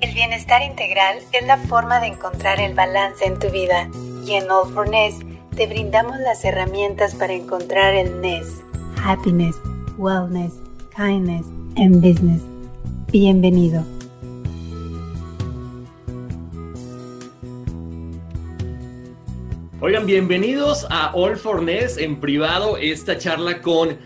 El bienestar integral es la forma de encontrar el balance en tu vida y en All for Ness te brindamos las herramientas para encontrar el Ness, Happiness, Wellness, Kindness and Business. Bienvenido. Oigan, bienvenidos a All for Ness en privado, esta charla con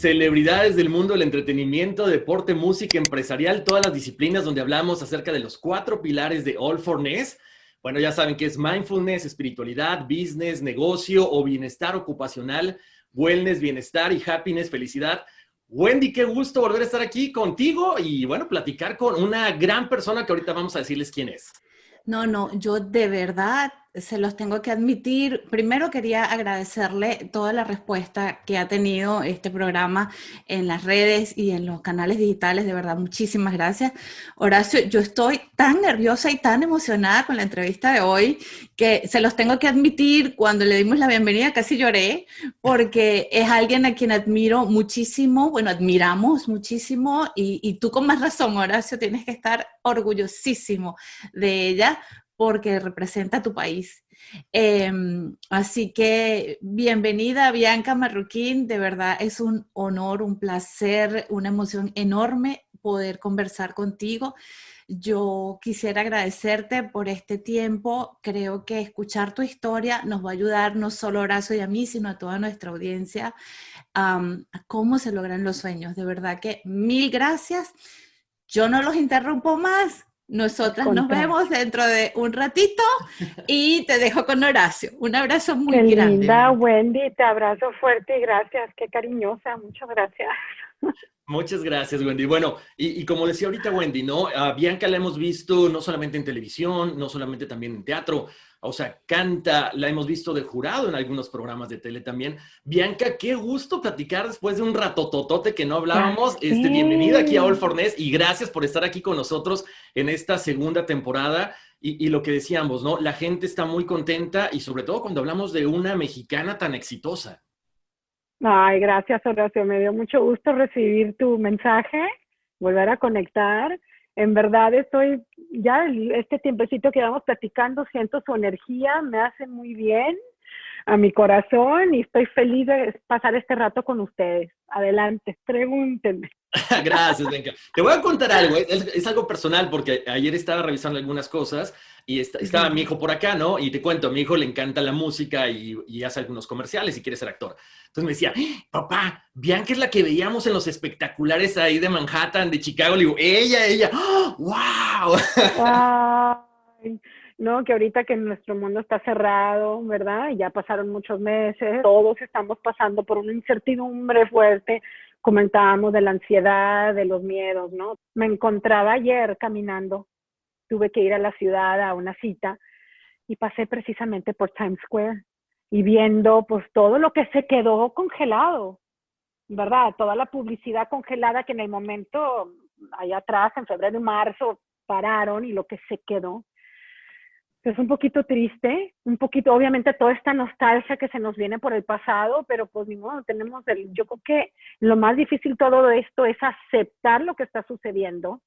celebridades del mundo del entretenimiento, deporte, música, empresarial, todas las disciplinas donde hablamos acerca de los cuatro pilares de All for Ness. Bueno, ya saben que es mindfulness, espiritualidad, business, negocio o bienestar ocupacional, wellness, bienestar y happiness, felicidad. Wendy, qué gusto volver a estar aquí contigo y bueno, platicar con una gran persona que ahorita vamos a decirles quién es. No, no, yo de verdad se los tengo que admitir. Primero quería agradecerle toda la respuesta que ha tenido este programa en las redes y en los canales digitales. De verdad, muchísimas gracias. Horacio, yo estoy tan nerviosa y tan emocionada con la entrevista de hoy que se los tengo que admitir. Cuando le dimos la bienvenida casi lloré porque es alguien a quien admiro muchísimo, bueno, admiramos muchísimo y, y tú con más razón, Horacio, tienes que estar orgullosísimo de ella porque representa tu país. Em, así que bienvenida Bianca Marroquín, de verdad es un honor, un placer, una emoción enorme poder conversar contigo. Yo quisiera agradecerte por este tiempo. Creo que escuchar tu historia nos va a ayudar no solo a Horacio y a mí, sino a toda nuestra audiencia a cómo se logran los sueños. De verdad que mil gracias. Yo no los interrumpo más. Nosotras nos vemos dentro de un ratito y te dejo con Horacio. Un abrazo muy Qué grande. Linda, Wendy, te abrazo fuerte y gracias. Qué cariñosa, muchas gracias. Muchas gracias, Wendy. Bueno, y, y, como decía ahorita Wendy, ¿no? A Bianca la hemos visto no solamente en televisión, no solamente también en teatro, o sea, canta, la hemos visto de jurado en algunos programas de tele también. Bianca, qué gusto platicar después de un ratototote que no hablábamos. Este, bienvenida aquí a All Fornés y gracias por estar aquí con nosotros en esta segunda temporada. Y, y, lo que decíamos, ¿no? La gente está muy contenta y sobre todo cuando hablamos de una mexicana tan exitosa. Ay, gracias, Horacio. Me dio mucho gusto recibir tu mensaje, volver a conectar. En verdad estoy, ya este tiempecito que vamos platicando, siento su energía, me hace muy bien a mi corazón y estoy feliz de pasar este rato con ustedes. Adelante, pregúntenme. Gracias. Te voy a contar algo, es, es, algo personal porque ayer estaba revisando algunas cosas y está, estaba mi hijo por acá, ¿no? Y te cuento, a mi hijo le encanta la música y, y, hace algunos comerciales y quiere ser actor. Entonces me decía, papá, Bianca es la que veíamos en los espectaculares ahí de Manhattan, de Chicago. Le digo, ella, ella, ¡wow! Ay, no, que ahorita que nuestro mundo está cerrado, ¿verdad? Ya pasaron muchos meses, todos estamos pasando por una incertidumbre fuerte comentábamos de la ansiedad, de los miedos, ¿no? Me encontraba ayer caminando, tuve que ir a la ciudad a una cita y pasé precisamente por Times Square y viendo pues todo lo que se quedó congelado, ¿verdad? Toda la publicidad congelada que en el momento allá atrás, en febrero y marzo, pararon y lo que se quedó es un poquito triste, un poquito, obviamente, toda esta nostalgia que se nos viene por el pasado, pero pues ni modo, tenemos el, yo creo que lo más difícil todo esto es aceptar lo que está sucediendo.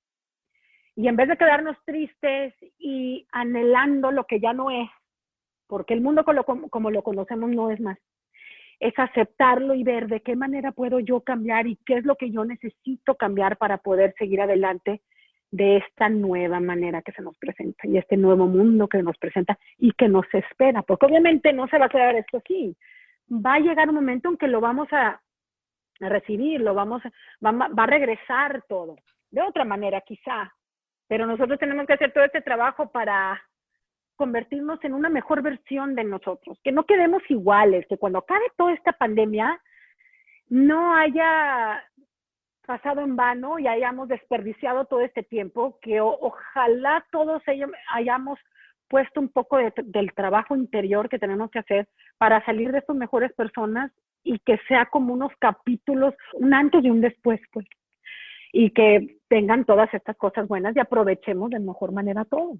Y en vez de quedarnos tristes y anhelando lo que ya no es, porque el mundo como, como lo conocemos no es más, es aceptarlo y ver de qué manera puedo yo cambiar y qué es lo que yo necesito cambiar para poder seguir adelante de esta nueva manera que se nos presenta y este nuevo mundo que nos presenta y que nos espera, porque obviamente no se va a quedar esto así. Va a llegar un momento en que lo vamos a, recibir, lo vamos, va, va a regresar todo, de otra manera quizá, pero nosotros tenemos que hacer todo este trabajo para convertirnos en una mejor versión de nosotros, que no quedemos iguales, que cuando acabe toda esta pandemia no haya pasado en vano y hayamos desperdiciado todo este tiempo, que ojalá todos ellos hayamos puesto un poco del trabajo interior que tenemos que hacer para salir de estas mejores personas y que sea como unos capítulos, un antes y un después, pues, y que tengan todas estas cosas buenas y aprovechemos de mejor manera todo.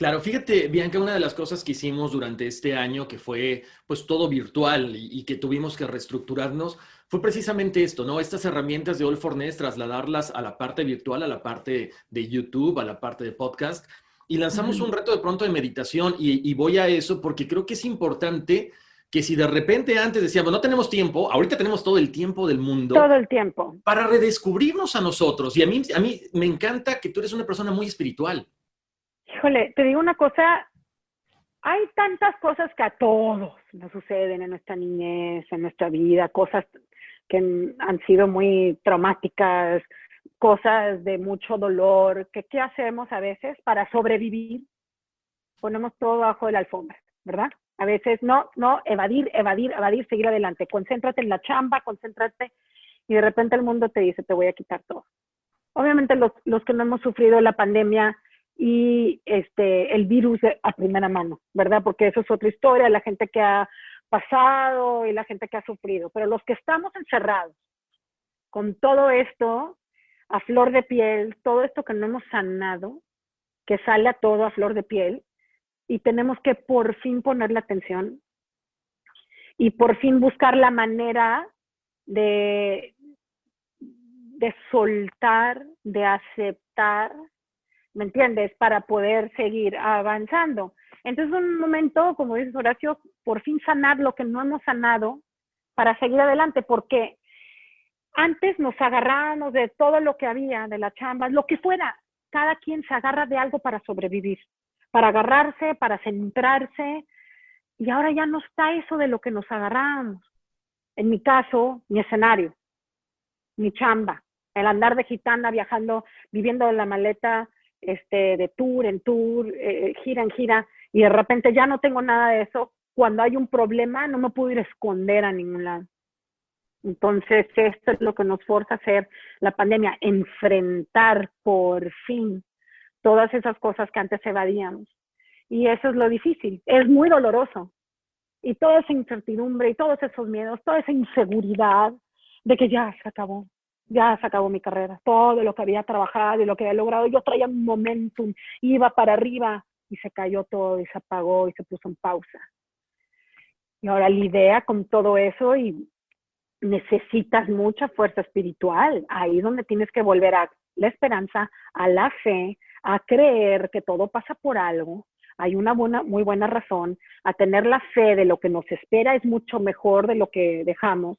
Claro, fíjate, Bianca, una de las cosas que hicimos durante este año, que fue pues todo virtual y, que tuvimos que reestructurarnos, fue precisamente esto, ¿no? Estas herramientas de All for Nest, trasladarlas a la parte virtual, a la parte de YouTube, a la parte de podcast. Y lanzamos un reto de pronto de meditación y, y voy a eso porque creo que es importante que si de repente antes decíamos, no tenemos tiempo, ahorita tenemos todo el tiempo del mundo. Todo el tiempo. Para redescubrirnos a nosotros. Y a mí, a mí me encanta que tú eres una persona muy espiritual. Híjole, te digo una cosa, hay tantas cosas que a todos nos suceden en nuestra niñez, en nuestra vida, cosas que han sido muy traumáticas, cosas de mucho dolor, que qué hacemos a veces para sobrevivir, ponemos todo bajo la alfombra, ¿verdad? A veces no, no, evadir, evadir, evadir, seguir adelante, concéntrate en la chamba, concéntrate y de repente el mundo te dice, te voy a quitar todo. Obviamente los, los que no hemos sufrido la pandemia, y este, el virus a primera mano, ¿verdad? Porque eso es otra historia, la gente que ha pasado y la gente que ha sufrido. Pero los que estamos encerrados con todo esto a flor de piel, todo esto que no hemos sanado, que sale a todo a flor de piel, y tenemos que por fin ponerle atención y por fin buscar la manera de, de soltar, de aceptar, ¿me entiendes? Para poder seguir avanzando. Entonces, un momento, como dices Horacio, por fin sanar lo que no hemos sanado para seguir adelante, porque antes nos agarrábamos de todo lo que había, de la chamba, lo que fuera. Cada quien se agarra de algo para sobrevivir, para agarrarse, para centrarse. Y ahora ya no está eso de lo que nos agarramos. En mi caso, mi escenario, mi chamba, el andar de gitana, viajando, viviendo en la maleta, este, de tour en tour, eh, gira en gira, y de repente ya no tengo nada de eso, cuando hay un problema no me puedo ir a esconder a ningún lado. Entonces, esto es lo que nos forza a hacer la pandemia, enfrentar por fin todas esas cosas que antes evadíamos. Y eso es lo difícil, es muy doloroso. Y toda esa incertidumbre y todos esos miedos, toda esa inseguridad de que ya se acabó, ya se acabó mi carrera. Todo lo que había trabajado y lo que había logrado, yo traía un momentum, iba para arriba y se cayó todo y se apagó y se puso en pausa. Y ahora lidia con todo eso y necesitas mucha fuerza espiritual. Ahí es donde tienes que volver a la esperanza, a la fe, a creer que todo pasa por algo. Hay una buena, muy buena razón, a tener la fe de lo que nos espera es mucho mejor de lo que dejamos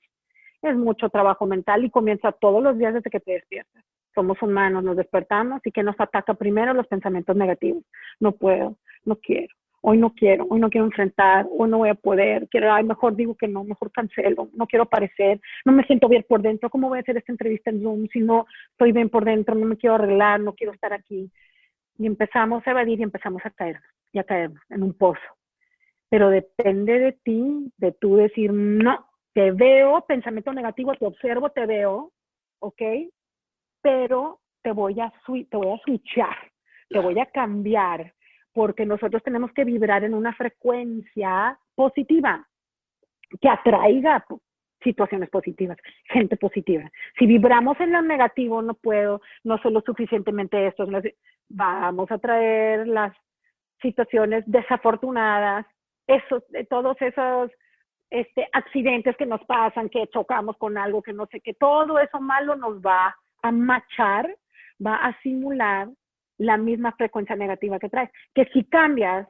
es mucho trabajo mental y comienza todos los días desde que te despiertas. Somos humanos, nos despertamos y que nos ataca primero los pensamientos negativos. No puedo, no quiero, hoy no quiero, hoy no quiero enfrentar, hoy no voy a poder, quiero, ay, mejor digo que no, mejor cancelo, no quiero aparecer, no me siento bien por dentro, ¿cómo voy a hacer esta entrevista en Zoom si no estoy bien por dentro, no me quiero arreglar, no quiero estar aquí? Y empezamos a evadir y empezamos a caer, y a caer en un pozo. Pero depende de ti, de tú decir, no, te veo, pensamiento negativo, te observo, te veo, ¿ok? Pero te voy a, te voy a switchar, te voy a cambiar, porque nosotros tenemos que vibrar en una frecuencia positiva que atraiga situaciones positivas, gente positiva. Si vibramos en lo negativo, no puedo, no soy lo suficientemente esto, vamos a traer las situaciones desafortunadas, eso, todos esos este, accidentes que nos pasan, que chocamos con algo, que no sé qué, todo eso malo nos va a machar, va a simular la misma frecuencia negativa que traes. Que si cambias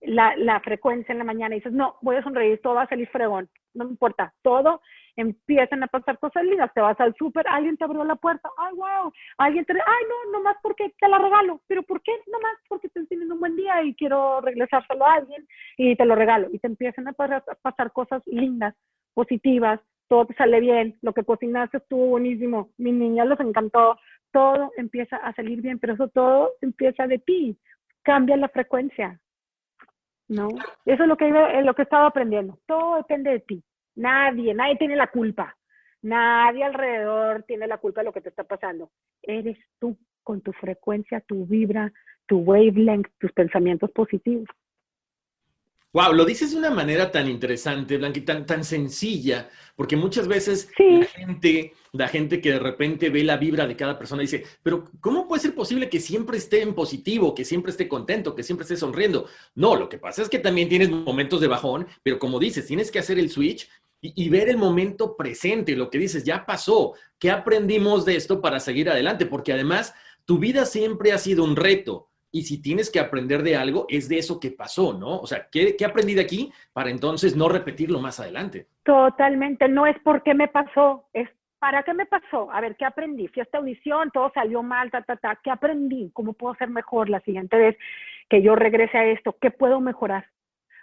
la, la frecuencia en la mañana y dices, no, voy a sonreír, todo va a salir fregón, no me importa, todo empiezan a pasar cosas lindas, te vas al súper, alguien te abrió la puerta, ay, wow, alguien te, ay, no, nomás porque te la regalo, pero ¿por qué? Nomás porque te teniendo un buen día y quiero regresárselo a alguien y te lo regalo. Y te empiezan a pasar cosas lindas, positivas, todo te sale bien, lo que cocinaste estuvo buenísimo, mi niña los encantó, todo empieza a salir bien, pero eso todo empieza de ti, cambia la frecuencia, ¿no? Eso es lo que, lo que he estado aprendiendo, todo depende de ti, nadie, nadie tiene la culpa, nadie alrededor tiene la culpa de lo que te está pasando, eres tú con tu frecuencia, tu vibra, tu wavelength, tus pensamientos positivos. Wow, lo dices de una manera tan interesante, Blanqui, tan, tan sencilla, porque muchas veces la gente, la gente que de repente ve la vibra de cada persona dice, pero ¿cómo puede ser posible que siempre esté en positivo, que siempre esté contento, que siempre esté sonriendo? No, lo que pasa es que también tienes momentos de bajón, pero como dices, tienes que hacer el switch y, ver el momento presente, lo que dices, ya pasó, ¿qué aprendimos de esto para seguir adelante? Porque además, tu vida siempre ha sido un reto y si tienes que aprender de algo, es de eso que pasó, ¿no? O sea, ¿qué, ¿qué, aprendí de aquí para entonces no repetirlo más adelante? Totalmente, no es por qué me pasó, es para qué me pasó. A ver, ¿qué aprendí? Fui a esta audición, todo salió mal, ta, ta, ta. ¿Qué aprendí? ¿Cómo puedo ser mejor la siguiente vez que yo regrese a esto? ¿Qué puedo mejorar?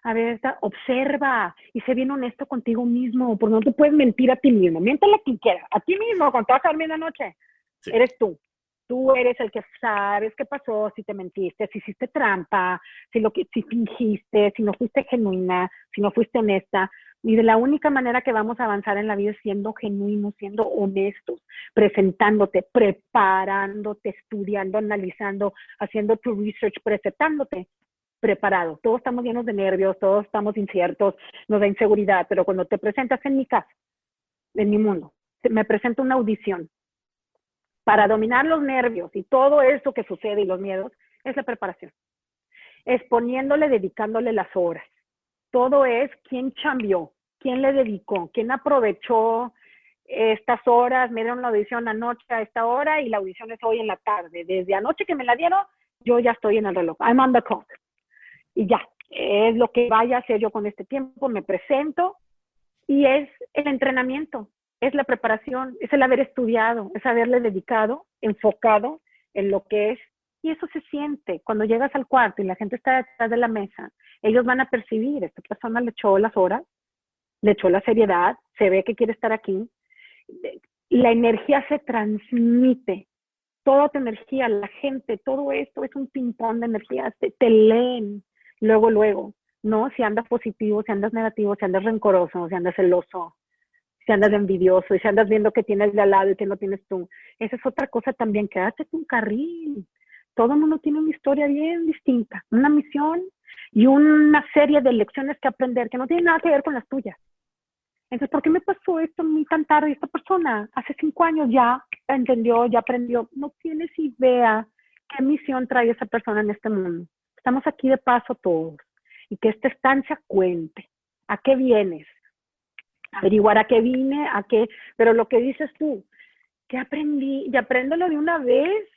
A ver, observa y sé bien honesto contigo mismo, porque no te puedes mentir a ti mismo. Miéntale a quien quiera, a ti mismo, cuando te vas a dormir la noche. Sí. Eres tú. Tú eres el que sabes qué pasó, si te mentiste, si hiciste trampa, si lo que, si fingiste, si no fuiste genuina, si no fuiste honesta. Y de la única manera que vamos a avanzar en la vida es siendo genuinos, siendo honestos, presentándote, preparándote, estudiando, analizando, haciendo tu research, presentándote preparado. Todos estamos llenos de nervios, todos estamos inciertos, nos da inseguridad, pero cuando te presentas en mi casa, en mi mundo, me presento una audición, para dominar los nervios y todo esto que sucede y los miedos, es la preparación. Es poniéndole, dedicándole las horas. Todo es quién cambió, quién le dedicó, quién aprovechó estas horas, me dieron la audición anoche a esta hora y la audición es hoy en la tarde. Desde anoche que me la dieron, yo ya estoy en el reloj. I'm on the clock. Y ya, es lo que vaya a hacer yo con este tiempo, me presento y es el entrenamiento es la preparación, es el haber estudiado, es haberle dedicado, enfocado en lo que es. Y eso se siente cuando llegas al cuarto y la gente está detrás de la mesa. Ellos van a percibir, esta persona le echó las horas, le echó la seriedad, se ve que quiere estar aquí. La energía se transmite, toda tu energía, la gente, todo esto es un ping-pong de energía, te, te leen luego, luego, ¿no? Si andas positivo, si andas negativo, si andas rencoroso, si andas celoso, si andas envidioso y si andas viendo que tienes de al lado y que no tienes tú. Esa es otra cosa también, quédate un carril. Todo el mundo tiene una historia bien distinta, una misión y una serie de lecciones que aprender que no tienen nada que ver con las tuyas. Entonces, ¿por qué me pasó esto muy tan tarde? Esta persona hace cinco años ya entendió, ya aprendió. No tienes idea qué misión trae esa persona en este mundo. Estamos aquí de paso todos y que esta estancia cuente. ¿A qué vienes? averiguar a qué vine, a qué, pero lo que dices tú, ¿qué aprendí? Y apréndelo de una vez,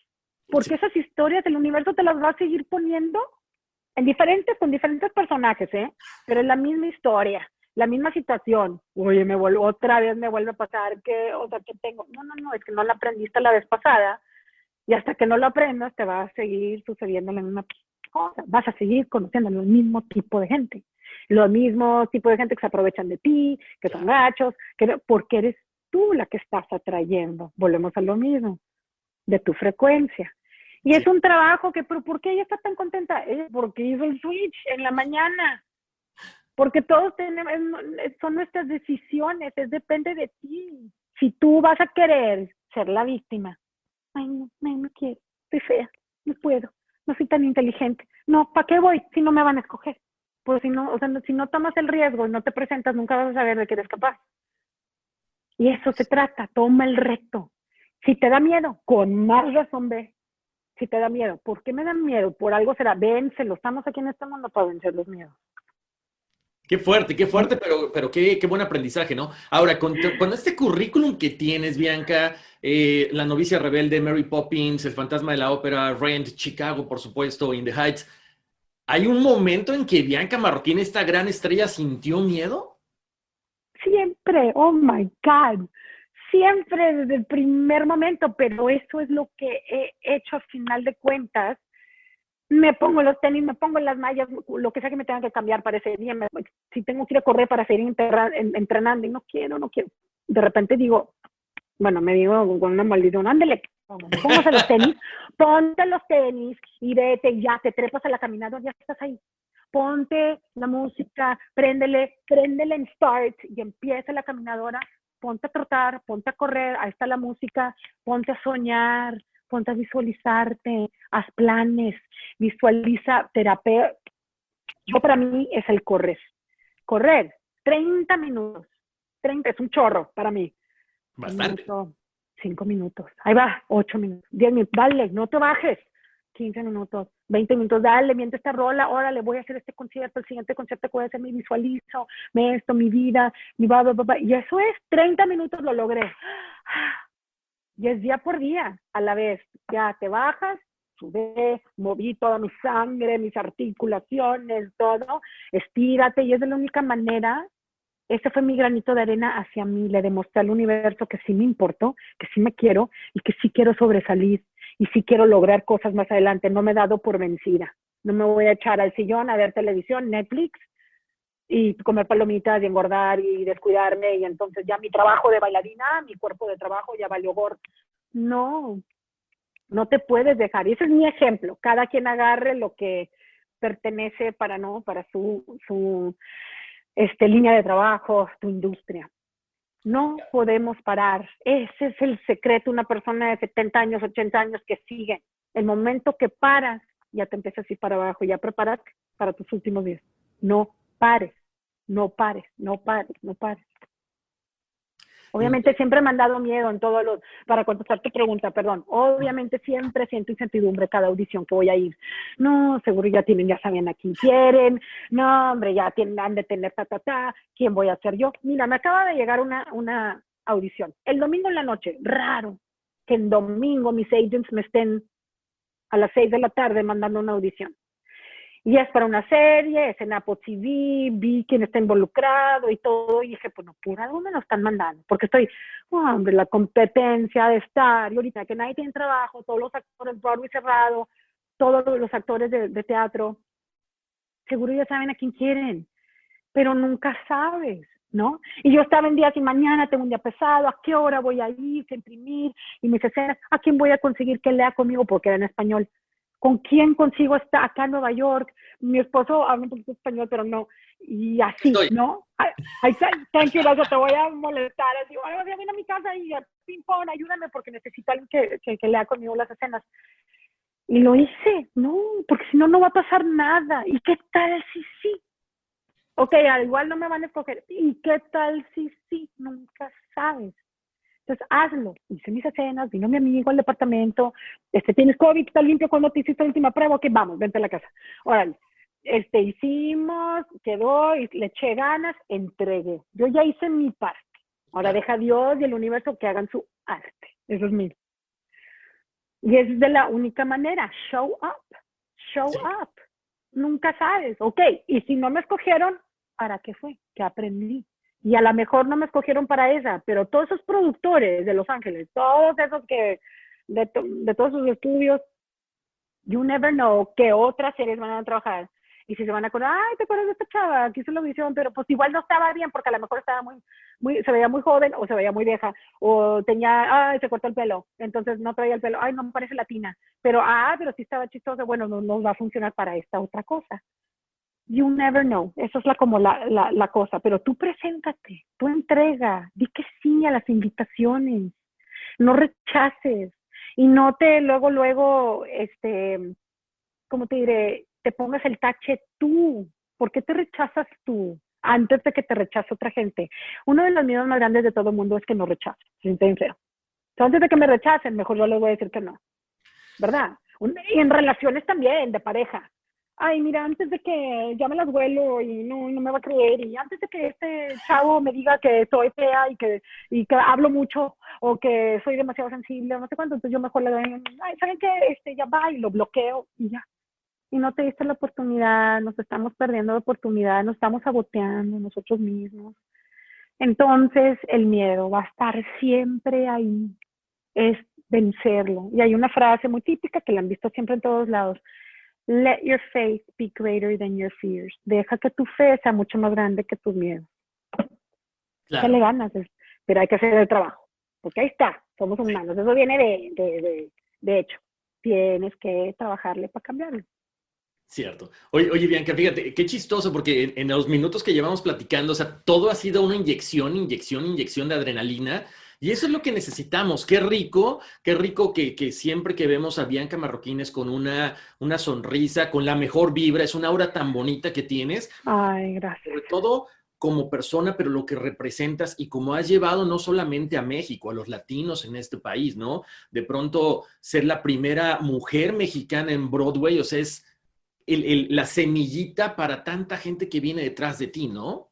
porque esas historias del universo te las va a seguir poniendo en diferentes, con diferentes personajes, ¿eh? Pero es la misma historia, la misma situación. Oye, me vuelvo, otra vez me vuelve a pasar que, o sea, que tengo, no, no, no, es que no la aprendiste la vez pasada, y hasta que no lo aprendas te va a seguir sucediendo la misma cosa, vas a seguir conociendo el mismo tipo de gente los mismos tipos de gente que se aprovechan de ti, que son gachos, que, porque eres tú la que estás atrayendo. Volvemos a lo mismo, de tu frecuencia. Y es un trabajo que, pero ¿por qué ella está tan contenta? porque hizo el switch en la mañana. Porque todos tenemos, son nuestras decisiones, es depende de ti. Si tú vas a querer ser la víctima, ay, no, no, no quiero, soy fea, no puedo, no soy tan inteligente. No, ¿para qué voy si no me van a escoger? pues si no, o sea, si no tomas el riesgo y no te presentas, nunca vas a saber de qué eres capaz. Y eso se trata, toma el reto. Si te da miedo, con más razón ve. Si te da miedo, ¿por qué me dan miedo? Por algo será, vénselo, estamos aquí en este mundo para vencer los miedos. Qué fuerte, qué fuerte, pero, pero qué, qué buen aprendizaje, ¿no? Ahora, con, con este currículum que tienes, Bianca, eh, La novicia rebelde, Mary Poppins, El fantasma de la ópera, Rent, Chicago, por supuesto, In the Heights, ¿Hay un momento en que Bianca Marroquín, esta gran estrella, sintió miedo? siempre, oh my God, siempre desde el primer momento, pero eso es lo que he hecho a final de cuentas. Me pongo los tenis, me pongo las mallas, lo que sea que me tenga que cambiar para ese día. si tengo que ir a correr para seguir entrenando y no quiero, no quiero. De repente digo, bueno, me digo con una maldición, ándale, póngase los tenis, ponte los tenis y vete, ya te trepas a la caminadora, ya estás ahí. Ponte la música, préndele, préndele en start y empieza la caminadora ponte a trotar, ponte a correr, ahí está la música, ponte a soñar, ponte a visualizarte, haz planes, visualiza terapia. Yo para mí es el correr. Correr, 30 minutos. 30 es un chorro para mí. Bastante. 5 minutos. Ahí va, 8 minutos, 10 minutos. Dale, no te bajes. 15 minutos, 20 minutos, dale, mientras esta rola, órale, voy a hacer este concierto, el siguiente concierto que voy a hacer, me visualizo, me esto, mi vida, mi va, y eso es, 30 minutos lo logré. Y es día por día, a la vez, ya te bajas, sube, moví toda mi sangre, mis articulaciones, todo, estírate, y es de la única manera ese fue mi granito de arena hacia mí, le demostré al universo que sí me importó, que sí me quiero y que sí quiero sobresalir y sí quiero lograr cosas más adelante. No me he dado por vencida. No me voy a echar al sillón a ver televisión, Netflix y comer palomitas y engordar y descuidarme y entonces ya mi trabajo de bailarina, mi cuerpo de trabajo ya valió gordo. No, no te puedes dejar. Y ese es mi ejemplo. Cada quien agarre lo que pertenece para no, para su, su este, línea de trabajo, tu industria. No podemos parar. Ese es el secreto. Una persona de 70 años, 80 años que sigue. El momento que paras, ya te empiezas a ir para abajo, ya preparas para tus últimos días. No pares, no pares, no pares, no pares. Obviamente siempre me han dado miedo en todos los, para contestar tu pregunta, perdón, obviamente siempre siento incertidumbre cada audición que voy a ir. No, seguro ya tienen, ya saben a quién quieren, no, hombre, ya tienen, han de tener ta, ta, ta, ¿quién voy a ser yo? Mira, me acaba de llegar una, una audición. El domingo en la noche, raro que el domingo mis agents me estén a las seis de la tarde mandando una audición y es para una serie, es en Apple TV, vi quién está involucrado y todo, y dije, pues por algo me lo están mandando, porque estoy, hombre, la competencia de estar, y ahorita que nadie tiene trabajo, todos los actores, Broadway cerrado, todos los actores de, de teatro, seguro ya saben a quién quieren, pero nunca sabes, ¿no? Y yo estaba en días y mañana tengo un día pesado, ¿a qué hora voy a ir, a imprimir? Y me dice, ¿a quién voy a conseguir que lea conmigo? Porque era en español. ¿Con quién consigo estar acá en Nueva York? Mi esposo habla un poquito español, pero no. Y así, ¿no? Ay, thank you, te voy a molestar. Así, bueno, ven a mi casa y ping pong, ayúdame porque necesito alguien que, que, que lea conmigo las escenas. Y lo hice, no, porque si no, no va a pasar nada. ¿Y qué tal si sí? Ok, al igual no me van a escoger. ¿Y qué tal si sí? Nunca sabes. Entonces, hazlo. Hice mis escenas, vino mi amigo al departamento, este, tienes COVID, está limpio cuando te hiciste la última prueba, ok, vamos, vente a la casa. Órale, este, hicimos, quedó, le eché ganas, entregué. Yo ya hice mi parte. Ahora deja a Dios y el universo que hagan su arte. Eso es mío. Y es de la única manera, show up, show up. Nunca sabes, ok, y si no me escogieron, ¿para qué fue? ¿Qué aprendí? Y a lo mejor no me escogieron para esa, pero todos esos productores de Los Ángeles, todos esos que, de, de todos sus estudios, you never know qué otras series van a trabajar. Y si se van a acordar, ay, ¿te acuerdas de esta chava? Aquí hizo la audición, pero pues igual no estaba bien porque a lo mejor estaba muy, muy, se veía muy joven o se veía muy vieja o tenía, ay, se cortó el pelo, entonces no traía el pelo, ay, no me parece latina, pero, ah, pero sí estaba chistosa, bueno, no, no va a funcionar para esta otra cosa you never know. Eso es la, como la, la, cosa. Pero tú preséntate, tú entrega, di que sí a las invitaciones, no rechaces y no te luego, luego, este, ¿cómo te diré? Te pongas el tache tú. ¿Por qué te rechazas tú antes de que te rechace otra gente? Uno de los miedos más grandes de todo el mundo es que no rechace, sincero. Entonces, antes de que me rechacen, mejor yo les voy a decir que no. ¿Verdad? Y en relaciones también, de pareja ay, mira, antes de que ya me las vuelo y no, no me va a creer, y antes de que este chavo me diga que soy fea y que, y que hablo mucho o que soy demasiado sensible, no sé cuánto, entonces yo mejor le doy, ay, ¿saben qué? Este, ya va y lo bloqueo y ya. Y no te diste la oportunidad, nos estamos perdiendo la oportunidad, nos estamos saboteando nosotros mismos. Entonces el miedo va a estar siempre ahí, es vencerlo. Y hay una frase muy típica que la han visto siempre en todos lados. Let your faith be greater than your fears. Deja que tu fe sea mucho más grande que tus miedos. Claro. le ganas, pero hay que hacer el trabajo. Porque ahí está, somos humanos. Eso viene de, de, de, de hecho. Tienes que trabajarle para cambiarlo. Cierto. Oye, oye, Bianca, fíjate, qué chistoso, porque en, los minutos que llevamos platicando, o sea, todo ha sido una inyección, inyección, inyección de adrenalina. Y eso es lo que necesitamos. Qué rico, qué rico que, que, siempre que vemos a Bianca Marroquines con una, una sonrisa, con la mejor vibra, es una aura tan bonita que tienes. Ay, gracias. Sobre todo como persona, pero lo que representas y cómo has llevado no solamente a México, a los latinos en este país, ¿no? De pronto ser la primera mujer mexicana en Broadway, o sea, es la semillita para tanta gente que viene detrás de ti, ¿no?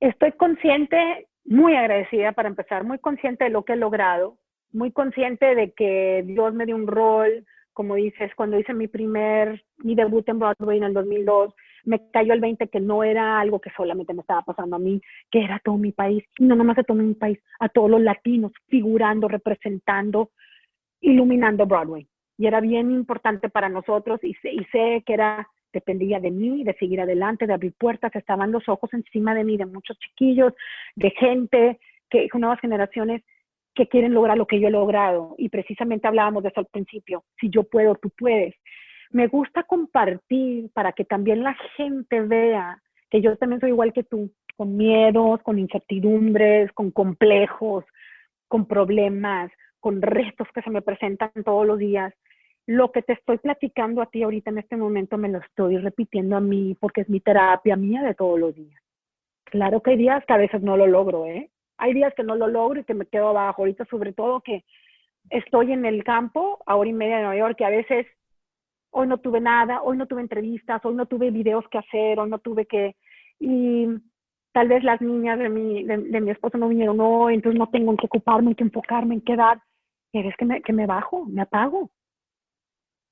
Estoy consciente, muy agradecida para empezar, muy consciente de lo que he logrado, muy consciente de que Dios me dio un rol, como dices, cuando hice mi primer, mi debut en Broadway en el 2002, me cayó el 20 que no era algo que solamente me estaba pasando a mí, que era todo mi país, y no nomás a todo mi país, a todos los latinos, figurando, representando, iluminando Broadway. Y era bien importante para nosotros y y sé que era, dependía de mí, de seguir adelante, de abrir puertas, estaban los ojos encima de mí, de muchos chiquillos, de gente, que nuevas generaciones que quieren lograr lo que yo he logrado. Y precisamente hablábamos de eso al principio, si yo puedo, tú puedes me gusta compartir para que también la gente vea que yo también soy igual que tú, con miedos, con incertidumbres, con complejos, con problemas, con retos que se me presentan todos los días. Lo que te estoy platicando a ti ahorita en este momento me lo estoy repitiendo a mí porque es mi terapia mía de todos los días. Claro que hay días que a veces no lo logro, ¿eh? Hay días que no lo logro y que me quedo abajo. Ahorita sobre todo que estoy en el campo a hora y media de Nueva York, que a veces hoy no tuve nada, hoy no tuve entrevistas, hoy no tuve videos que hacer, hoy no tuve que... Y tal vez las niñas de mi, de, mi esposo no vinieron hoy, entonces no tengo en qué ocuparme, en qué enfocarme, en qué dar. Es que me, que me bajo, me apago.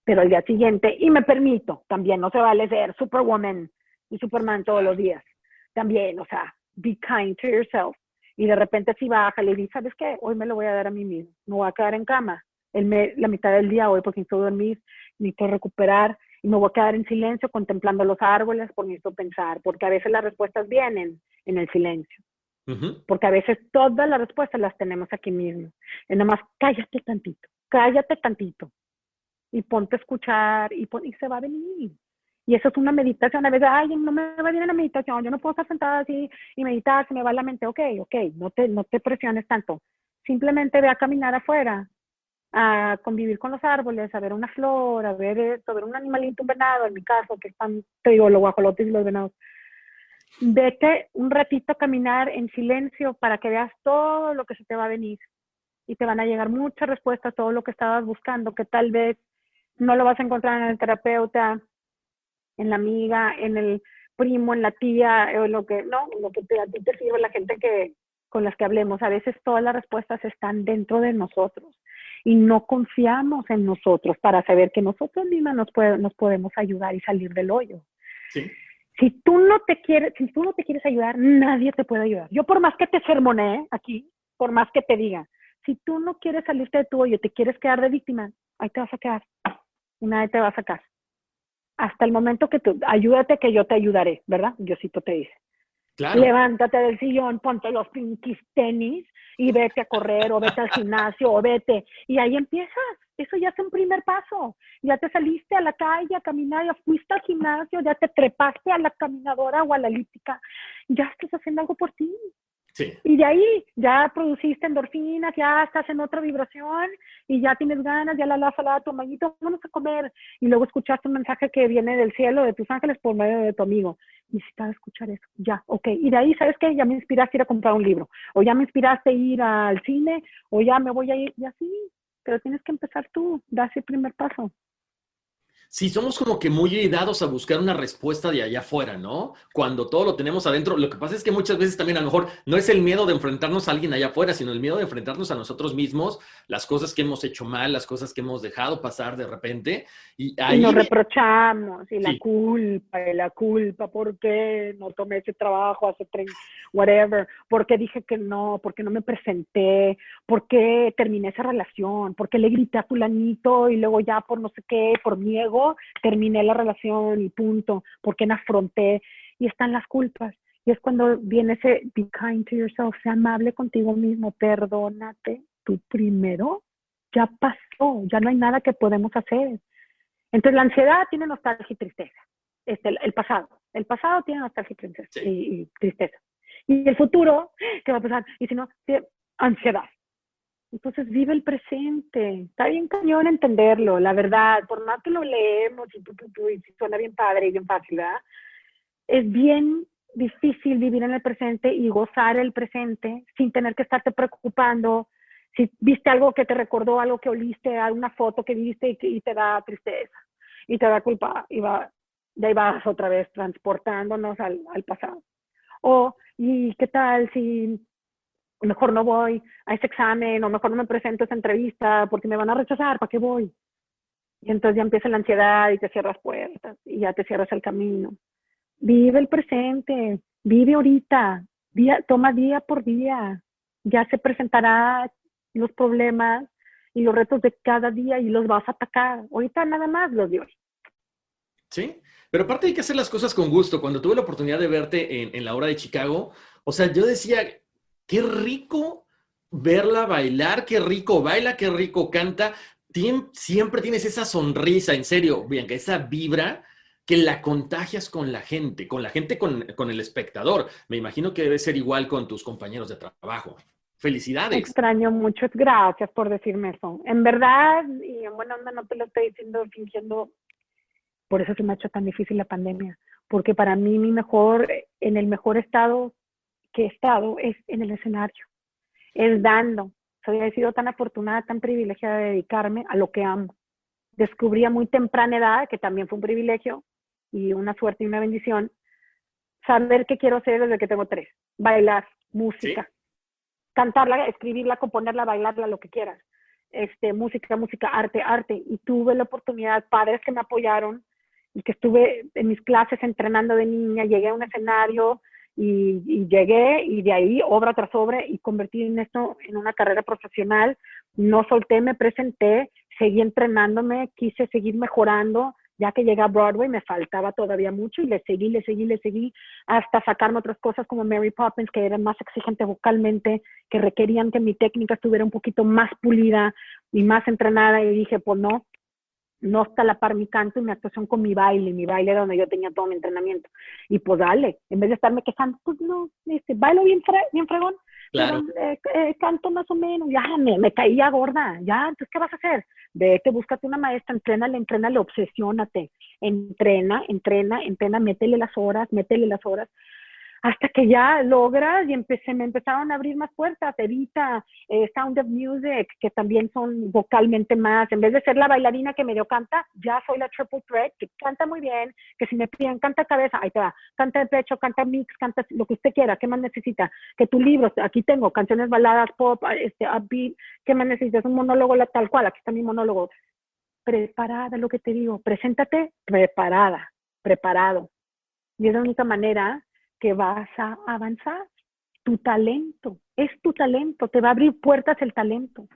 Pero al día siguiente, y me permito, también no se vale ser Superwoman y Superman todos los días. También, o sea, be kind to yourself. Y de repente si baja, le dice, ¿sabes qué? Hoy me lo voy a dar a mí mismo. No voy a quedar en cama el la mitad del día hoy porque necesito dormir necesito recuperar y me voy a quedar en silencio contemplando los árboles porque necesito pensar, porque a veces las respuestas vienen en el silencio. Porque a veces todas las respuestas las tenemos aquí mismo. Es nada más cállate tantito, cállate tantito y ponte a escuchar y, y se va a venir. Y eso es una meditación. A veces, ay, no me va bien la meditación, yo no puedo estar sentada así y meditar, se me va la mente. Ok, ok, no te, no te presiones tanto. Simplemente ve a caminar afuera a convivir con los árboles, a ver una flor, a ver, esto, a ver un animalito, un venado, en mi caso, que están, te digo, los guajolotes y los venados. Vete un ratito a caminar en silencio para que veas todo lo que se te va a venir y te van a llegar muchas respuestas a todo lo que estabas buscando, que tal vez no lo vas a encontrar en el terapeuta, en la amiga, en el primo, en la tía, o lo que, no, lo que te, a ti te sirve la gente que, con las que hablemos. A veces todas las respuestas están dentro de nosotros y no confiamos en nosotros para saber que nosotros mismos nos, nos podemos ayudar y salir del hoyo. Si tú no te quieres, si tú no te quieres ayudar, nadie te puede ayudar. Yo por más que te sermoné aquí, por más que te diga, si tú no quieres salirte de tu hoyo, te quieres quedar de víctima, ahí te vas a quedar y nadie te va a sacar. Hasta el momento que tú, ayúdate que yo te ayudaré, ¿verdad? Diosito te dice. Levántate del sillón, ponte los pinkies tenis y vete a correr o vete al gimnasio o vete. Y ahí empiezas. Eso ya es un primer paso. Ya te saliste a la calle a caminar, ya fuiste al gimnasio, ya te trepaste a la caminadora o a la elíptica. Ya estás haciendo algo por ti. Y de ahí ya produciste endorfinas, ya estás en otra vibración y ya tienes ganas, ya la la a tu amiguito, vamos a comer. Y luego escuchaste un mensaje que viene del cielo de tus ángeles por medio de tu amigo. Necesitas escuchar eso. Ya, ok. Y de ahí, ¿sabes qué? Ya me inspiraste a ir a comprar un libro. O ya me inspiraste a ir al cine. O ya me voy a ir. Y así. Pero tienes que empezar tú. Da ese primer paso. Sí, somos como que muy dados a buscar una respuesta de allá afuera, ¿no? Cuando todo lo tenemos adentro. Lo que pasa es que muchas veces también a lo mejor no es el miedo de enfrentarnos a alguien allá afuera, sino el miedo de enfrentarnos a nosotros mismos, las cosas que hemos hecho mal, las cosas que hemos dejado pasar de repente. Y, ahí... nos reprochamos, y la culpa, y la culpa, ¿por qué no tomé ese trabajo hace tres, whatever? ¿Por qué dije que no? ¿Por qué no me presenté? ¿Por qué terminé esa relación? ¿Por qué le grité a fulanito y luego ya por no sé qué, por terminé la relación y punto, porque no afronté y están las culpas. Y es cuando viene ese be kind to yourself, sea amable contigo mismo, perdónate tú primero, ya pasó, ya no hay nada que podemos hacer. Entonces la ansiedad tiene nostalgia y tristeza. Este, el, pasado, el pasado tiene nostalgia y, y, tristeza. Y el futuro, ¿qué va a pasar? Y si no, ansiedad. Entonces vive el presente. Está bien cañón entenderlo, la verdad. Por más que lo leemos y, suena bien padre y bien fácil, ¿verdad? Es bien difícil vivir en el presente y gozar el presente sin tener que estarte preocupando. Si viste algo que te recordó, algo que oliste, alguna foto que viste y, te da tristeza y te da culpa y va, de ahí vas otra vez transportándonos al, al pasado. O, ¿y qué tal si mejor no voy a ese examen o mejor no me presento a esa entrevista porque me van a rechazar, ¿para qué voy? Y entonces ya empieza la ansiedad y te cierras puertas y ya te cierras el camino. Vive el presente, vive ahorita, día, toma día por día. Ya se presentará los problemas y los retos de cada día y los vas a atacar. Ahorita nada más los de hoy. Sí, pero aparte hay que hacer las cosas con gusto. Cuando tuve la oportunidad de verte en, en la hora de Chicago, o sea, yo decía, Qué rico verla bailar, qué rico baila, qué rico canta. siempre tienes esa sonrisa, en serio, Bianca, esa vibra que la contagias con la gente, con la gente, con, con, el espectador. Me imagino que debe ser igual con tus compañeros de trabajo. Felicidades. Extraño mucho, gracias por decirme eso. En verdad, y en buena onda no te lo estoy diciendo fingiendo, por eso se me ha hecho tan difícil la pandemia, porque para mí mi mejor, en el mejor estado que he estado es en el escenario, es dando. Soy, he sido tan afortunada, tan privilegiada de dedicarme a lo que amo. Descubrí a muy temprana edad, que también fue un privilegio y una suerte y una bendición, saber qué quiero hacer desde que tengo tres. Bailar, música, cantarla, escribirla, componerla, bailarla, lo que quieras. Este, música, música, arte, arte. Y tuve la oportunidad, padres que me apoyaron y que estuve en mis clases entrenando de niña, llegué a un escenario, y, llegué y de ahí obra tras obra y convertí en esto en una carrera profesional. No solté, me presenté, seguí entrenándome, quise seguir mejorando. Ya que llegué a Broadway me faltaba todavía mucho y le seguí, le seguí, le seguí hasta sacarme otras cosas como Mary Poppins que eran más exigentes vocalmente, que requerían que mi técnica estuviera un poquito más pulida y más entrenada y dije, pues no, no está a la par mi canto y mi actuación con mi baile. Mi baile era donde yo tenía todo mi entrenamiento. Y pues dale, en vez de estarme quejando, pues no, este, bailo bien, bien fregón, claro. Eh, eh, canto más o menos, ya me, me caía gorda, ya, entonces, ¿qué vas a hacer? Vete, búscate una maestra, entrénale, entrénale, obsesiónate, entrena, entrena, entrena, métele las horas, métele las horas hasta que ya logras y empecé, me empezaron a abrir más puertas, Evita, eh, Sound of Music, que también son vocalmente más, en vez de ser la bailarina que medio canta, ya soy la triple threat, que canta muy bien, que si me piden, canta cabeza, ahí te va, canta de pecho, canta mix, canta lo que usted quiera, ¿qué más necesita? Que tu libro, aquí tengo canciones baladas, pop, este, upbeat, ¿qué más necesitas? Un monólogo tal cual, aquí está mi monólogo. Preparada, lo que te digo, preséntate preparada, preparado. Y es la única manera que vas a avanzar. Tu talento, es tu talento, te va a abrir puertas el talento.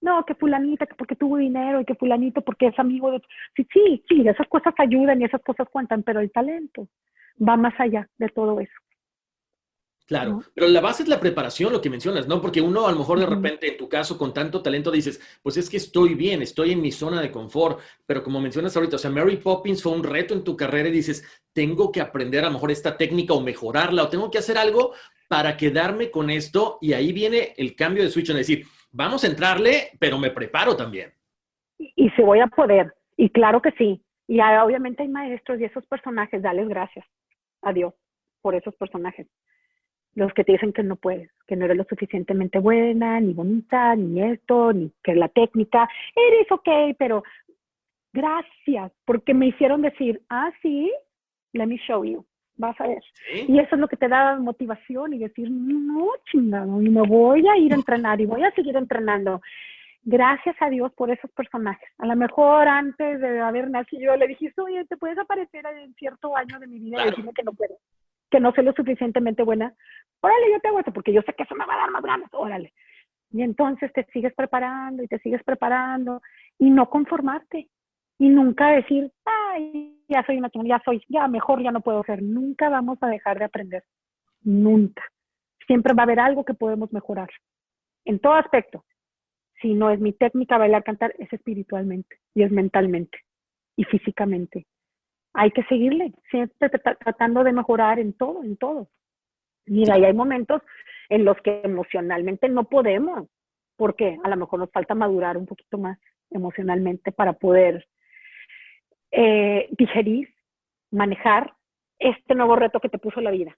No, que fulanita, que porque tuvo dinero y que fulanito porque es amigo de... Sí, sí, sí, esas cosas ayudan y esas cosas cuentan, pero el talento va más allá de todo eso. Claro, pero la base es la preparación, lo que mencionas, ¿no? Porque uno a lo mejor de repente, en tu caso, con tanto talento, dices, pues es que estoy bien, estoy en mi zona de confort, pero como mencionas ahorita, o sea, Mary Poppins fue un reto en tu carrera y dices, tengo que aprender a lo mejor esta técnica o mejorarla, o tengo que hacer algo para quedarme con esto, y ahí viene el cambio de switch, en decir, vamos a entrarle, pero me preparo también. Y, si voy a poder, y claro que sí, y obviamente hay maestros y esos personajes, dales gracias. A Dios por esos personajes los que te dicen que no puedes, que no eres lo suficientemente buena, ni bonita, ni esto, ni que la técnica, eres ok, pero Gracias, porque me hicieron decir, ah, sí, let me show you, vas a ver. Y eso es lo que te da motivación y decir, no, chingado, y me voy a ir a entrenar y voy a seguir entrenando. Gracias a Dios por esos personajes. A lo mejor antes de haber nacido le dije, oye, ¿te puedes aparecer en cierto año de mi vida y decirme que no puedo? Que no soy lo suficientemente buena, órale, yo te hago porque yo sé que eso me va a dar más ganas, órale. Y entonces te sigues preparando y te sigues preparando y no conformarte y nunca decir, ay, ya soy una ya soy, ya mejor ya no puedo ser. Nunca vamos a dejar de aprender. Nunca. Siempre va a haber algo que podemos mejorar. En todo aspecto. Si no es mi técnica bailar, cantar, es espiritualmente y es mentalmente y físicamente hay que seguirle, siempre tratando de mejorar en todo, en todo. Mira, y hay momentos en los que emocionalmente no podemos, porque a lo mejor nos falta madurar un poquito más emocionalmente para poder eh, digerir, manejar este nuevo reto que te puso la vida.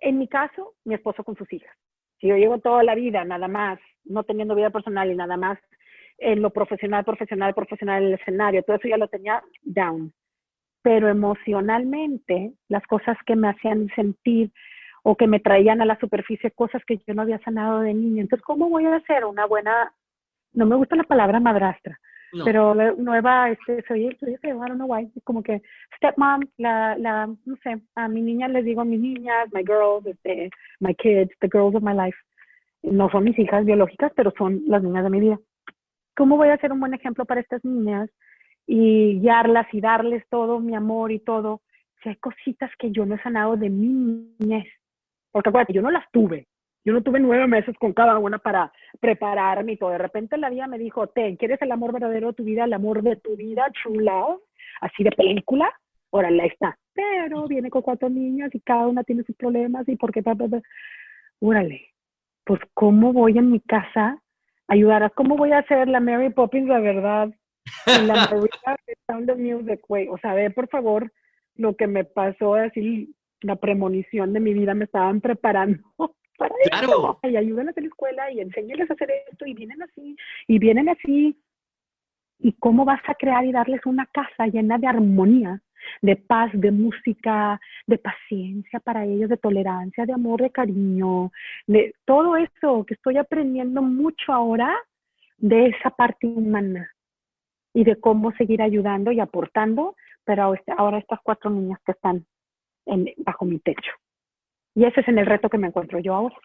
En mi caso, mi esposo con sus hijas. Si yo llevo toda la vida nada más, no teniendo vida personal y nada más en lo profesional, profesional, profesional, en el escenario, todo eso ya lo tenía down pero emocionalmente las cosas que me hacían sentir o que me traían a la superficie cosas que yo no había sanado de niña. Entonces, ¿cómo voy a ser una buena, no me gusta la palabra madrastra, pero nueva, este, soy, soy, I don't know why, como que stepmom, la, la, no sé, a mi niña les digo mis niñas, my girls, este, my kids, the girls of my life. No son mis hijas biológicas, pero son las niñas de mi vida. ¿Cómo voy a ser un buen ejemplo para estas niñas y guiarlas y darles todo mi amor y todo. Si hay cositas que yo no he sanado de mi niñez, porque acuérdate, yo no las tuve. Yo no tuve nueve meses con cada una para prepararme y todo. De repente la vida me dijo, ten, ¿quieres el amor verdadero de tu vida, el amor de tu vida, chula? Así de película. Órale, ahí está. Pero viene con cuatro niñas y cada una tiene sus problemas y por qué, órale, pues ¿cómo voy en mi casa a ayudar? ¿Cómo voy a hacer la Mary Poppins, la verdad? La María de Sound of Music, güey. O sea, ve por favor lo que me pasó, así la premonición de mi vida, me estaban preparando para claro. Y ayúdenles a la escuela y enséñales a hacer esto y vienen así, y vienen así. ¿Y cómo vas a crear y darles una casa llena de armonía, de paz, de música, de paciencia para ellos, de tolerancia, de amor, de cariño, de todo eso que estoy aprendiendo mucho ahora de esa parte humana? Y de cómo seguir ayudando y aportando, pero ahora estas cuatro niñas que están en, bajo mi techo. Y ese es en el reto que me encuentro yo ahora.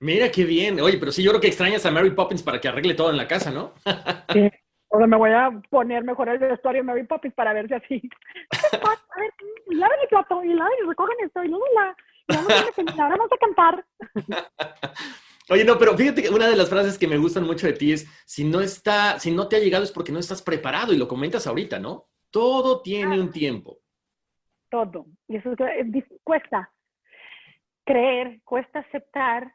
Mira qué bien. Oye, pero sí, yo creo que extrañas a Mary Poppins para que arregle todo en la casa, ¿no? sí. O me voy a poner mejor el vestuario de Mary Poppins para ver si así. a ver, laven el plato y laven y recogen esto y luego la. Y ahora vamos a cantar. Oye, no, pero fíjate que una de las frases que me gustan mucho de ti es, si no está, si no te ha llegado es porque no estás preparado y lo comentas ahorita, ¿no? Todo tiene un tiempo. Todo. Y eso es, cuesta creer, cuesta aceptar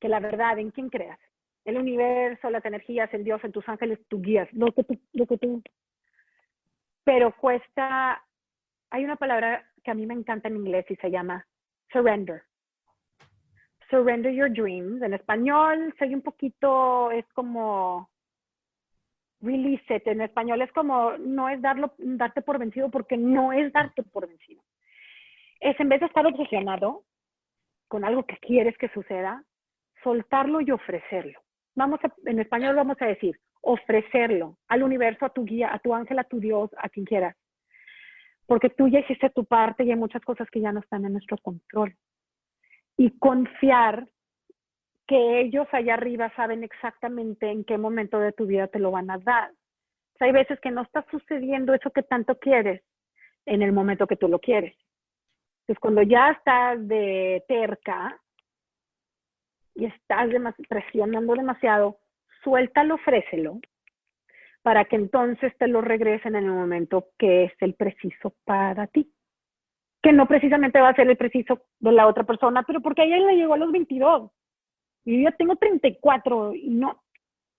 que la verdad, ¿en quién creas? El universo, las energías, el Dios, en tus ángeles, tus guías, lo que tú, lo que tú. Pero cuesta, hay una palabra que a mí me encanta en inglés y se llama surrender Surrender Your Dreams. En español soy un poquito, es como release it. En español es como, no es darlo, darte por vencido porque no es darte por vencido. Es en vez de estar obsesionado con algo que quieres que suceda, soltarlo y ofrecerlo. Vamos en español vamos a decir, ofrecerlo al universo, a tu guía, a tu ángel, a tu Dios, a quien quieras. Porque tú ya hiciste tu parte y hay muchas cosas que ya no están en nuestro control y confiar que ellos allá arriba saben exactamente en qué momento de tu vida te lo van a dar. hay veces que no está sucediendo eso que tanto quieres en el momento que tú lo quieres. Entonces, cuando ya estás de terca y estás presionando demasiado, suéltalo, ofrécelo, para que entonces te lo regresen en el momento que es el preciso para ti que no precisamente va a ser el preciso de la otra persona, pero porque a ella le llegó a los 22 y yo ya tengo 34 y no,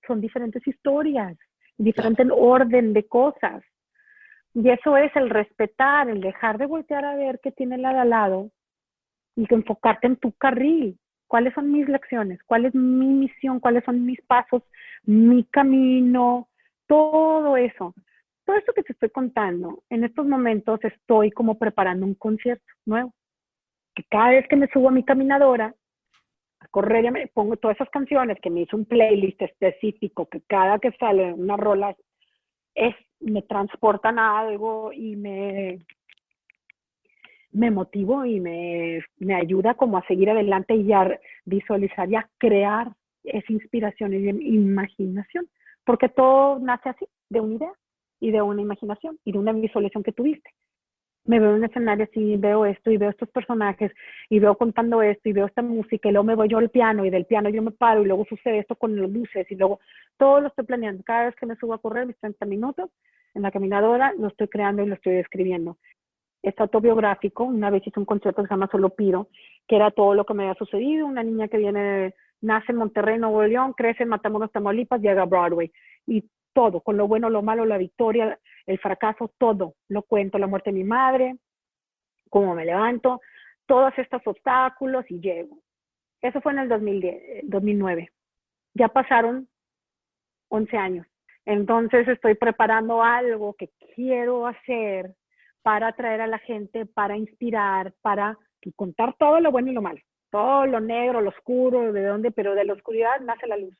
son diferentes historias, diferente orden de cosas. Y eso es el respetar, el dejar de voltear a ver qué tiene de al lado y enfocarte en tu carril. ¿Cuáles son mis lecciones? ¿Cuál es mi misión? ¿Cuáles son mis pasos? Mi camino, todo eso. Todo esto que te estoy contando, en estos momentos estoy como preparando un concierto nuevo. Que cada vez que me subo a mi caminadora a correr, me pongo todas esas canciones que me hizo un playlist específico, que cada que sale una rola es, me transportan a algo y me, me motivo y me, me ayuda como a seguir adelante y a visualizar y a crear esa inspiración y imaginación, porque todo nace así, de una idea y de una imaginación y de una visualización que tuviste. Me veo en un escenario así, veo esto y veo estos personajes y veo contando esto y veo esta música y luego me voy yo al piano y del piano yo me paro y luego sucede esto con las luces y luego todo lo estoy planeando. Cada vez que me subo a correr mis 30 minutos en la caminadora lo estoy creando y lo estoy describiendo. Es autobiográfico. Una vez hice un concierto que se llama Solo Piro, que era todo lo que me había sucedido. Una niña que viene, nace en Monterrey, Nuevo León, crece en Matamoros, Tamaulipas, llega a Broadway. Y todo, con lo bueno, lo malo, la victoria, el fracaso, todo. Lo cuento, la muerte de mi madre, cómo me levanto, todos estos obstáculos y llego. Eso fue en el 2010, 2009. Ya pasaron 11 años. Entonces estoy preparando algo que quiero hacer para atraer a la gente, para inspirar, para contar todo lo bueno y lo malo, todo lo negro, lo oscuro, de dónde, pero de la oscuridad nace la luz.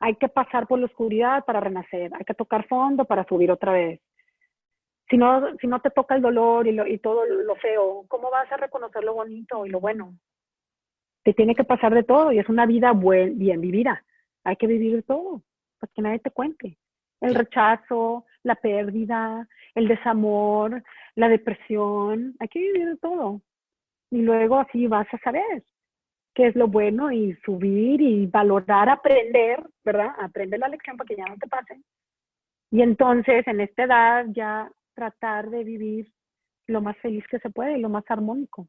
Hay que pasar por la oscuridad para renacer, hay que tocar fondo para subir otra vez. Si no, si no te toca el dolor y, todo lo feo, ¿cómo vas a reconocer lo bonito y lo bueno? Te tiene que pasar de todo y es una vida buen, bien vivida. Hay que vivir todo, para que nadie te cuente. El rechazo, la pérdida, el desamor, la depresión, hay que vivir todo. Y luego así vas a saber qué es lo bueno y subir y valorar, aprender, ¿verdad? Aprender la lección para que ya no te pase. Y entonces en esta edad ya tratar de vivir lo más feliz que se puede y lo más armónico.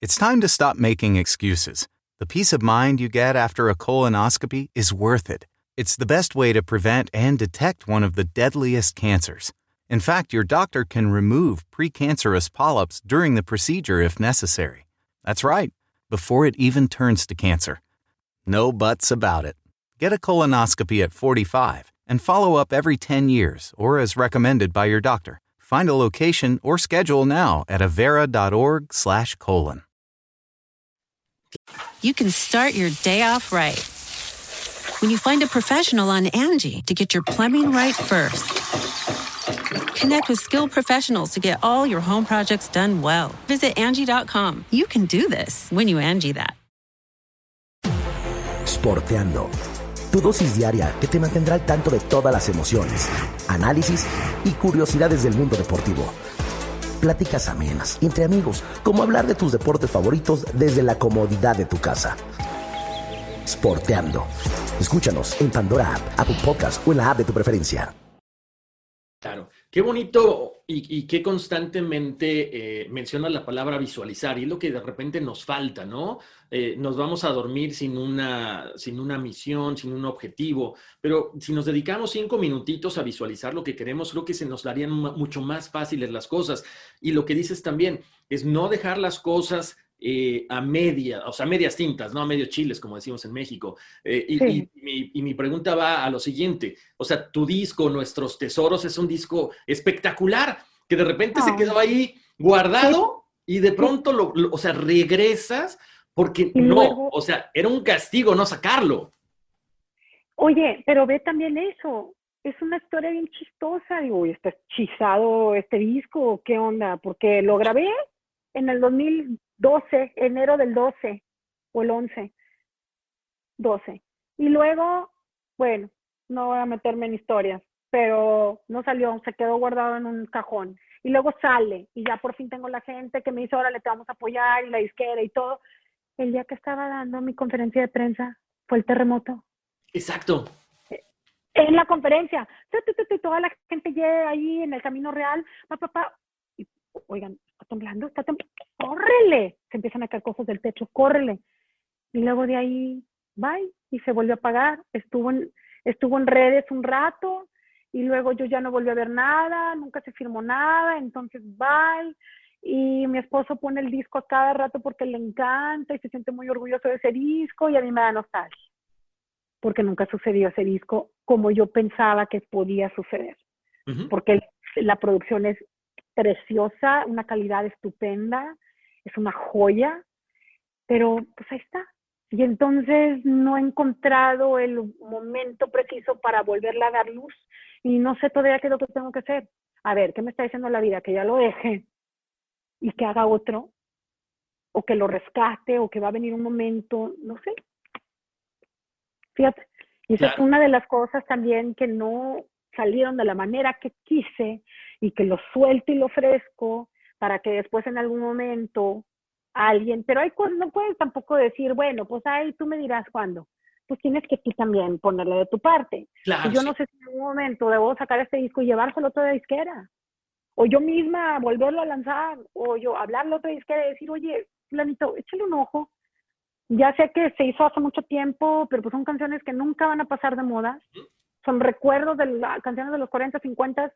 It's time to stop making excuses. The peace of mind you get after a colonoscopy is worth it. It's the best way to prevent and detect one of the deadliest cancers. In fact, your doctor can remove precancerous polyps during the procedure if necessary. That's right, before it even turns to cancer. No buts about it. Get a colonoscopy at 45 and follow up every 10 years or as recommended by your doctor. Find a location or schedule now at avera.org/colon. You can start your day off right when you find a professional on Angie to get your plumbing right first. Connect with skilled professionals to get all your home projects done well. Visit Angie.com. You can do this when you Angie that. Sporteando. Tu dosis diaria que te mantendrá al tanto de todas las emociones, análisis y curiosidades del mundo deportivo. Pláticas amenas entre amigos, como hablar de tus deportes favoritos desde la comodidad de tu casa. Sporteando. Escúchanos en Pandora App, Apple Podcast o en la app de tu preferencia. Claro, qué bonito y, qué constantemente eh, menciona la palabra visualizar y es lo que de repente nos falta, ¿no? Eh, nos vamos a dormir sin una, sin una misión, sin un objetivo, pero si nos dedicamos cinco minutitos a visualizar lo que queremos, creo que se nos darían mucho más fáciles las cosas. Y lo que dices también es no dejar las cosas eh, a media, o sea, medias tintas, no a medio chiles, como decimos en México. Eh, y, mi, pregunta va a lo siguiente, o sea, tu disco, Nuestros Tesoros, es un disco espectacular, que de repente se quedó ahí guardado y de pronto, lo, o sea, regresas porque no, o sea, era un castigo no sacarlo. Oye, pero ve también eso, es una historia bien chistosa, digo, está hechizado este disco, ¿qué onda? Porque lo grabé en el 2012, enero del 12 o el 11, 12. Y luego, bueno, no voy a meterme en historias, pero no salió, se quedó guardado en un cajón. Y luego sale, y ya por fin tengo la gente que me dice, ahora le te vamos a apoyar, y la disquera y todo. El día que estaba dando mi conferencia de prensa fue el terremoto. Exacto. Eh, en la conferencia, toda la gente llega ahí en el camino real, papá, y, oigan, está temblando, está temblando, córrele, se empiezan a caer cosas del techo, córrele. Y luego de ahí, bye, y se volvió a apagar, estuvo en, estuvo en redes un rato, y luego yo ya no volví a ver nada, nunca se firmó nada, entonces bye. Y mi esposo pone el disco a cada rato porque le encanta y se siente muy orgulloso de ese disco y a mí me da nostalgia, porque nunca sucedió ese disco como yo pensaba que podía suceder, porque la producción es preciosa, una calidad estupenda, es una joya, pero pues ahí está, y entonces no he encontrado el momento preciso para volverla a dar luz y no sé todavía qué es lo que tengo que hacer. A ver, ¿qué me está diciendo la vida? Que ya lo deje y que haga otro, o que lo rescate, o que va a venir un momento, no sé. Fíjate, y esa es una de las cosas también que no salieron de la manera que quise y que lo suelto y lo ofrezco para que después en algún momento alguien, pero hay no puedes tampoco decir, bueno, pues ahí tú me dirás cuándo. Pues tienes que tú también ponerle de tu parte. y yo no sé si en algún momento debo sacar este disco y llevárselo a otra disquera. O yo misma volverlo a lanzar. O yo hablarle a otra disquera y decir, oye, planito, échale un ojo. Ya sé que se hizo hace mucho tiempo, pero pues son canciones que nunca van a pasar de moda. Son recuerdos de las canciones de los 40, 50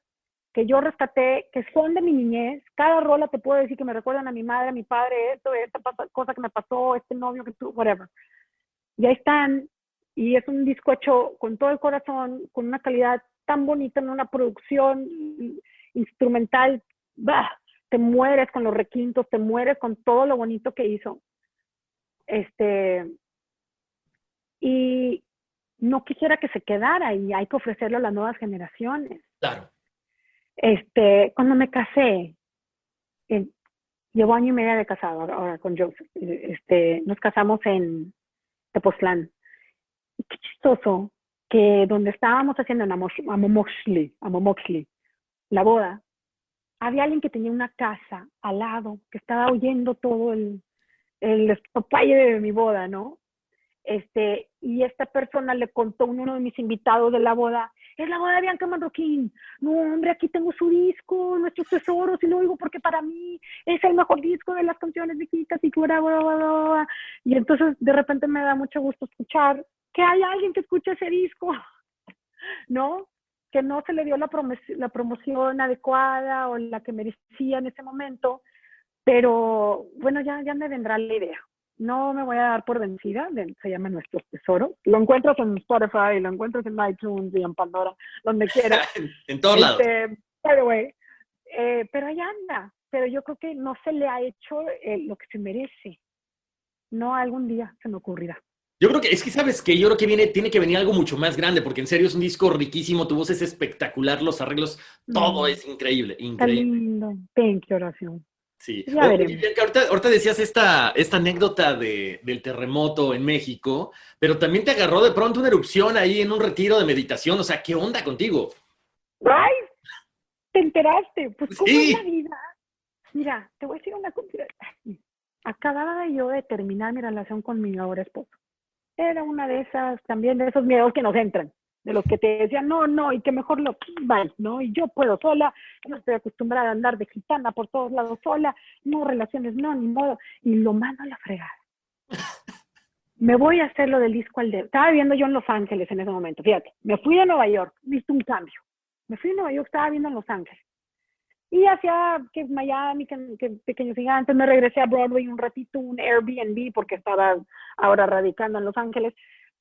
que yo rescaté, que son de mi niñez. Cada rola te puedo decir que me recuerdan a mi madre, a mi padre, esto, esta cosa que me pasó, este novio que tuvo, whatever. Y ahí están. Y es un disco hecho con todo el corazón, con una calidad tan bonita, en una producción instrumental. Bah, te mueres con los requintos, te mueres con todo lo bonito que hizo. Este. Y no quisiera que se quedara y hay que ofrecerlo a las nuevas generaciones. Claro este, cuando me casé, eh, llevo año y medio de casado ahora con Joseph. Este, nos casamos en Tepoztlán. qué chistoso que donde estábamos haciendo en Amomoxli, Amomoxli, la boda, había alguien que tenía una casa al lado, que estaba oyendo todo el, el de mi boda, ¿no? Este, y esta persona le contó a uno de mis invitados de la boda, es la boda de Bianca Marroquín. No, hombre, aquí tengo su disco, nuestros tesoros, y lo digo porque para mí es el mejor disco de las canciones viejitas y bla, bla, bla, Y entonces de repente me da mucho gusto escuchar que hay alguien que escucha ese disco, ¿no? Que no se le dio la, la promoción adecuada o la que merecía en ese momento, pero bueno, ya, ya me vendrá la idea no me voy a dar por vencida, se llama Nuestro Tesoro. Lo encuentras en Spotify, lo encuentras en iTunes y en Pandora, donde quieras. en todos lados. Este, eh, pero ahí anda. Pero yo creo que no se le ha hecho eh, lo que se merece. No algún día se me ocurrirá. Yo creo que es que sabes que yo creo que viene, tiene que venir algo mucho más grande, porque en serio es un disco riquísimo, tu voz es espectacular, los arreglos, todo mm. es increíble, increíble. lindo. Thank you, oración. Sí. ahorita, decías esta, esta anécdota de, del terremoto en México, pero también te agarró de pronto una erupción ahí en un retiro de meditación. O sea, ¿qué onda contigo? ¡Ay! ¿Te enteraste? Pues, ¿cómo es la vida? Mira, te voy a decir una cosa. Acababa yo de terminar mi relación con mi ahora esposo. Era una de esas, también de esos miedos que nos entran de los que te decían, no, no, y que mejor lo vayas, ¿no? Y yo puedo sola, no estoy acostumbrada a andar de gitana por todos lados sola, no, relaciones, no, ni modo, y lo mando a la fregada. me voy a hacer lo del disco al de... Estaba viviendo yo en Los Ángeles en ese momento, fíjate, me fui a Nueva York, viste un cambio. Me fui a Nueva York, estaba viendo en Los Ángeles. Y hacia que Miami, que, que Pequeños Gigantes, me regresé a Broadway un ratito, un Airbnb, porque estaba ahora radicando en Los Ángeles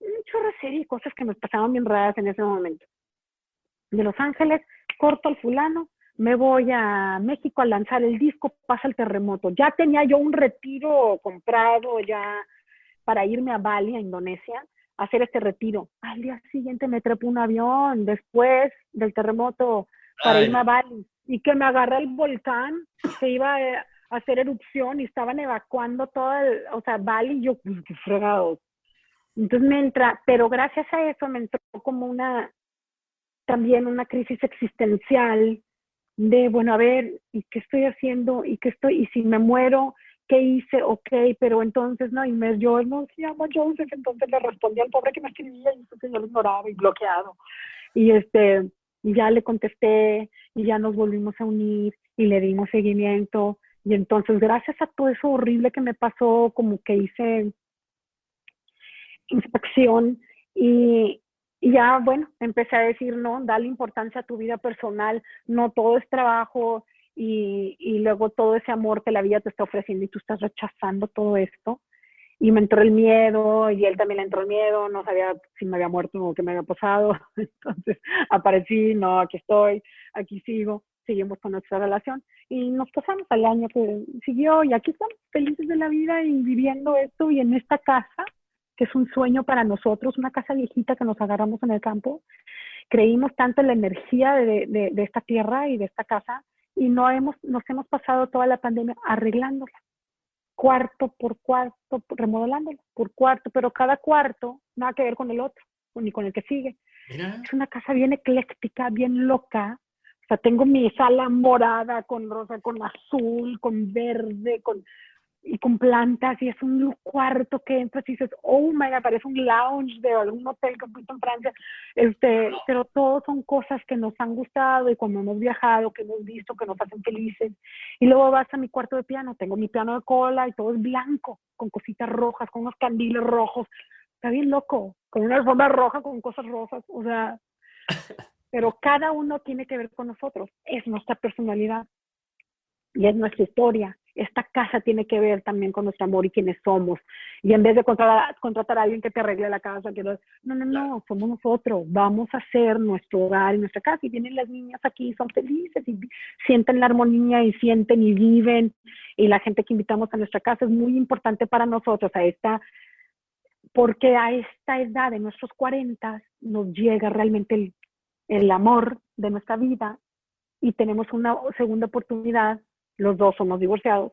un chorro de cosas que me pasaban bien raras en ese momento. De Los Ángeles, corto al fulano, me voy a México a lanzar el disco, pasa el terremoto. Ya tenía yo un retiro comprado ya para irme a Bali, a Indonesia, a hacer este retiro. Al día siguiente me trepo un avión después del terremoto para irme a Bali y que me agarra el volcán, se iba a hacer erupción y estaban evacuando todo el, o sea, Bali, yo, pues, qué fregado, entonces me entra, pero gracias a eso me entró como una, también una crisis existencial de, bueno, a ver, ¿y qué estoy haciendo? ¿Y qué estoy? ¿Y si me muero? ¿Qué hice? Ok, pero entonces, no, y me, yo no se llama Joseph, entonces le respondí al pobre que me escribía y entonces yo lo ignoraba y bloqueado. Y este, ya le contesté y ya nos volvimos a unir y le dimos seguimiento. Y entonces, gracias a todo eso horrible que me pasó, como que hice inspección y, ya, bueno, empecé a decir, no, dale importancia a tu vida personal, no todo es trabajo y, y luego todo ese amor que la vida te está ofreciendo y tú estás rechazando todo esto y me entró el miedo y él también le entró el miedo, no sabía si me había muerto o qué me había pasado, entonces aparecí, no, aquí estoy, aquí sigo, seguimos con nuestra relación y nos pasamos al año que siguió y aquí estamos felices de la vida y viviendo esto y en esta casa, que es un sueño para nosotros, una casa viejita que nos agarramos en el campo, creímos tanto en la energía de, de, de esta tierra y de esta casa y no hemos, nos hemos pasado toda la pandemia arreglándola cuarto por cuarto, remodelándolo por cuarto, pero cada cuarto nada que ver con el otro, ni con el que sigue. Es una casa bien ecléctica, bien loca. O sea, tengo mi sala morada con rosa, con azul, con verde, con y con plantas y es un cuarto que entras y dices, oh my god, parece un lounge de algún hotel que he en Francia, este, pero todos son cosas que nos han gustado y cuando hemos viajado, que hemos visto, que nos hacen felices. Y luego vas a mi cuarto de piano, tengo mi piano de cola y todo es blanco, con cositas rojas, con unos candiles rojos, está bien loco, con una alfombra roja, con cosas rosas, o sea, pero cada uno tiene que ver con nosotros, es nuestra personalidad y es nuestra historia esta casa tiene que ver también con nuestro amor y quiénes somos. Y en vez de contratar, contratar a alguien que te arregle la casa, que no, no, no, somos nosotros. Vamos a hacer nuestro hogar y nuestra casa. Y vienen las niñas aquí, son felices y sienten la armonía y sienten y viven. Y la gente que invitamos a nuestra casa es muy importante para nosotros, a esta, porque a esta edad de nuestros 40 nos llega realmente el, el amor de nuestra vida y tenemos una segunda oportunidad los dos somos divorciados,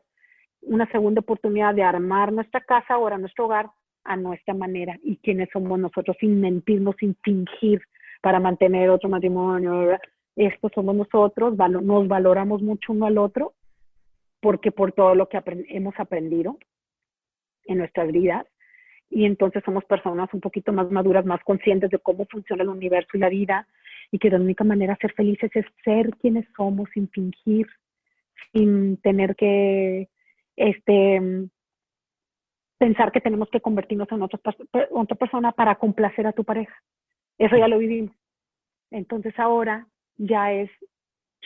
una segunda oportunidad de armar nuestra casa, ahora nuestro hogar, a nuestra manera y quiénes somos nosotros sin mentirnos, sin fingir para mantener otro matrimonio. Esto somos nosotros, nos valoramos mucho uno al otro porque por todo lo que hemos aprendido en nuestras vidas y entonces somos personas un poquito más maduras, más conscientes de cómo funciona el universo y la vida y que la única manera de ser felices es ser quienes somos sin fingir, sin tener que este, pensar que tenemos que convertirnos en otra, otra persona para complacer a tu pareja. Eso ya lo vivimos. Entonces ahora ya es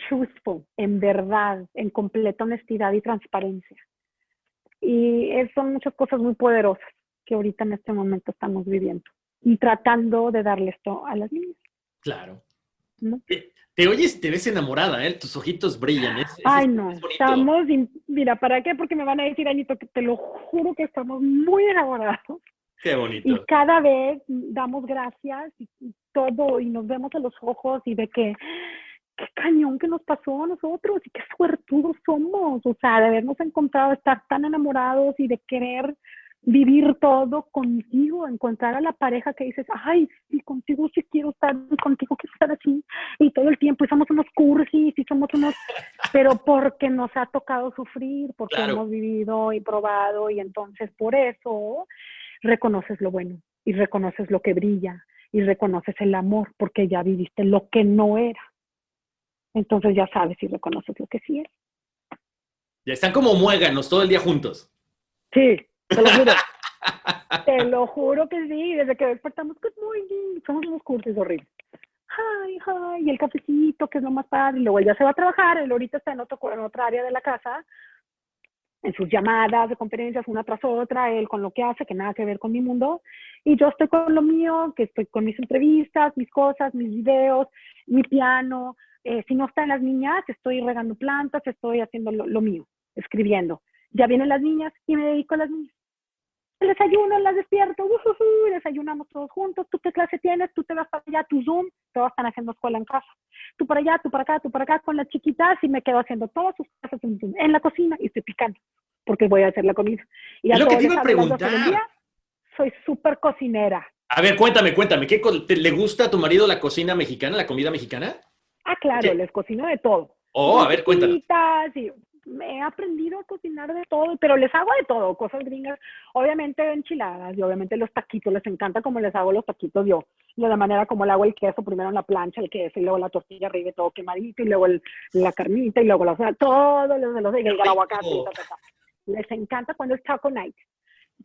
truthful, en verdad, en completa honestidad y transparencia. Y son muchas cosas muy poderosas que ahorita en este momento estamos viviendo y tratando de darle esto a las niñas. Claro. Te oyes y te ves enamorada, ¿eh? Tus ojitos brillan. Ay, no, estamos, mira, ¿para qué? Porque me van a decir, Anito, que te lo juro que estamos muy enamorados. Qué bonito. Y cada vez damos gracias y, todo, y nos vemos a los ojos y de que, qué cañón que nos pasó a nosotros y qué suertudos somos, o sea, de habernos encontrado, estar tan enamorados y de querer vivir todo contigo, encontrar a la pareja que dices, ay, sí, contigo sí quiero estar, contigo quiero estar así, y todo el tiempo, y somos unos cursis, y somos unos, pero porque nos ha tocado sufrir, porque hemos vivido y probado, y entonces por eso reconoces lo bueno, y reconoces lo que brilla, y reconoces el amor, porque ya viviste lo que no era. Entonces ya sabes y reconoces lo que sí era. Ya están como muéganos todo el día juntos. Sí, te lo juro. Te lo juro que sí, desde que despertamos, good morning, somos unos cursos horribles. Ay, ay, y el cafecito, que es lo más padre, y luego él ya se va a trabajar, él ahorita está en, otro, en otra área de la casa, en sus llamadas de conferencias, una tras otra, él con lo que hace, que nada que ver con mi mundo, y yo estoy con lo mío, que estoy con mis entrevistas, mis cosas, mis videos, mi piano, eh, si no están las niñas, estoy regando plantas, estoy haciendo lo mío, escribiendo. Ya vienen las niñas y me dedico a las niñas el desayuno, las despierto, desayunamos todos juntos, tú qué clase tienes, tú te vas para allá, tu Zoom, todos están haciendo escuela en casa. Tú para allá, tú para acá, tú para acá, con las chiquitas y me quedo haciendo todas sus cosas en Zoom, en la cocina y estoy picando, porque voy a hacer la comida. Y a lo que te iba a preguntar. soy súper cocinera. A ver, cuéntame, cuéntame, ¿qué ¿le gusta a tu marido la cocina mexicana, la comida mexicana? Ah, claro, les cocino de todo. Oh, a ver, cuéntame. Y he aprendido a cocinar de todo, pero les hago de todo, cosas gringas, obviamente enchiladas y obviamente los taquitos, les encanta como les hago los taquitos yo, de la manera como le hago el queso, primero en la plancha el queso y luego la tortilla arriba todo quemadito y luego la carnita y luego la, todo, los, los, el aguacate, les encanta cuando es taco night.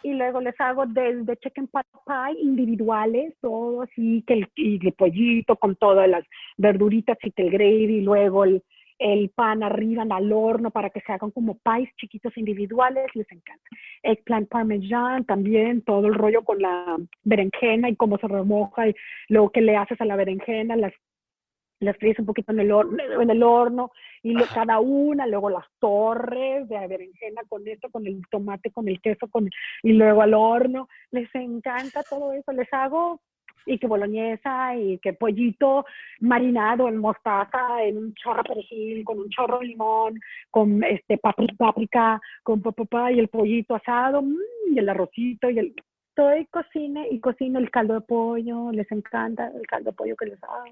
Y luego les hago desde chicken pot pie individuales, todo así, que el, y el pollito con todas las verduritas y que el gravy, y luego el, el pan arriba al horno para que se hagan como pies chiquitos individuales, les encanta. Eggplant parmesan también, todo el rollo con la berenjena y cómo se remoja y luego que le haces a la berenjena, las las fríes un poquito en el horno, en el horno y cada una, luego las torres de berenjena con esto, con el tomate, con el queso, con y luego al horno. Les encanta todo eso. Les hago y que boloñesa y que pollito marinado en mostaza, en un chorro perejil, con un chorro de limón, con este páprica, con papá y el pollito asado, mmm, y el arrocito y el todo y cocine y cocino el caldo de pollo, les encanta el caldo de pollo que les hago.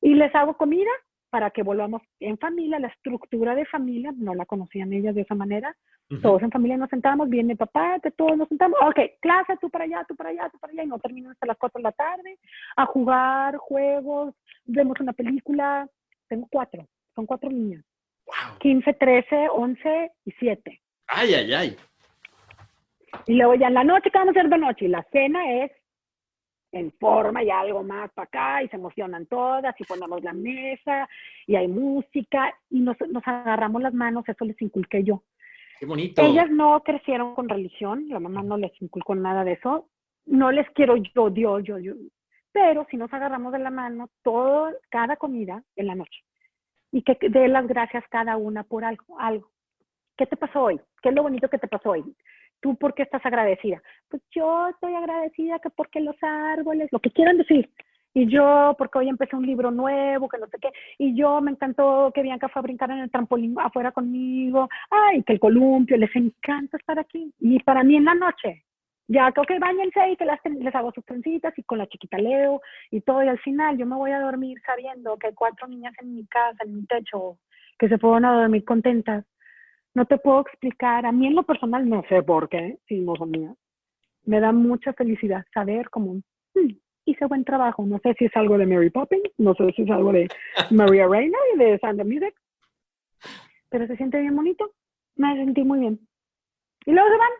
Y les hago comida para que volvamos en familia, la estructura de familia, no la conocían ellas de esa manera, todos en familia nos sentamos, viene papá, todos nos sentamos, ok, clase, tú para allá, tú para allá, tú para allá, y no terminamos hasta las 4 de la tarde a jugar juegos, vemos una película, tengo cuatro, son cuatro niñas, wow. 15, 13, 11 y 7. Ay, ay, ay. Y luego ya en la noche, ¿qué vamos a hacer de noche? Y la cena es en forma y algo más para acá y se emocionan todas y ponemos la mesa y hay música y nos, nos agarramos las manos, eso les inculqué yo. Qué bonito. Ellas no crecieron con religión, la mamá no les inculcó nada de eso. No les quiero yo, Dios, yo, yo. Pero si nos agarramos de la mano todo, cada comida en la noche y que dé las gracias cada una por algo, algo. ¿Qué te pasó hoy? ¿Qué es lo bonito que te pasó hoy? ¿Tú por qué estás agradecida? Pues yo estoy agradecida que porque los árboles, lo que quieran decir, y yo, porque hoy empecé un libro nuevo, que no sé qué, y yo me encantó que Bianca fue a brincar en el trampolín afuera conmigo, ay, que el columpio, les encanta estar aquí. Y para mí en la noche, ya que bañense y que las, les hago sus trencitas y con la chiquita leo y todo, y al final yo me voy a dormir sabiendo que hay cuatro niñas en mi casa, en mi techo, que se pueden a dormir contentas. No te puedo explicar, a mí en lo personal no sé por qué, si no son mías. Me da mucha felicidad saber cómo, hmm, hice buen trabajo. No sé si es algo de Mary Poppins, no sé si es algo de Maria Reina y de of Music, pero se siente bien bonito. Me sentí muy bien. Y luego se van.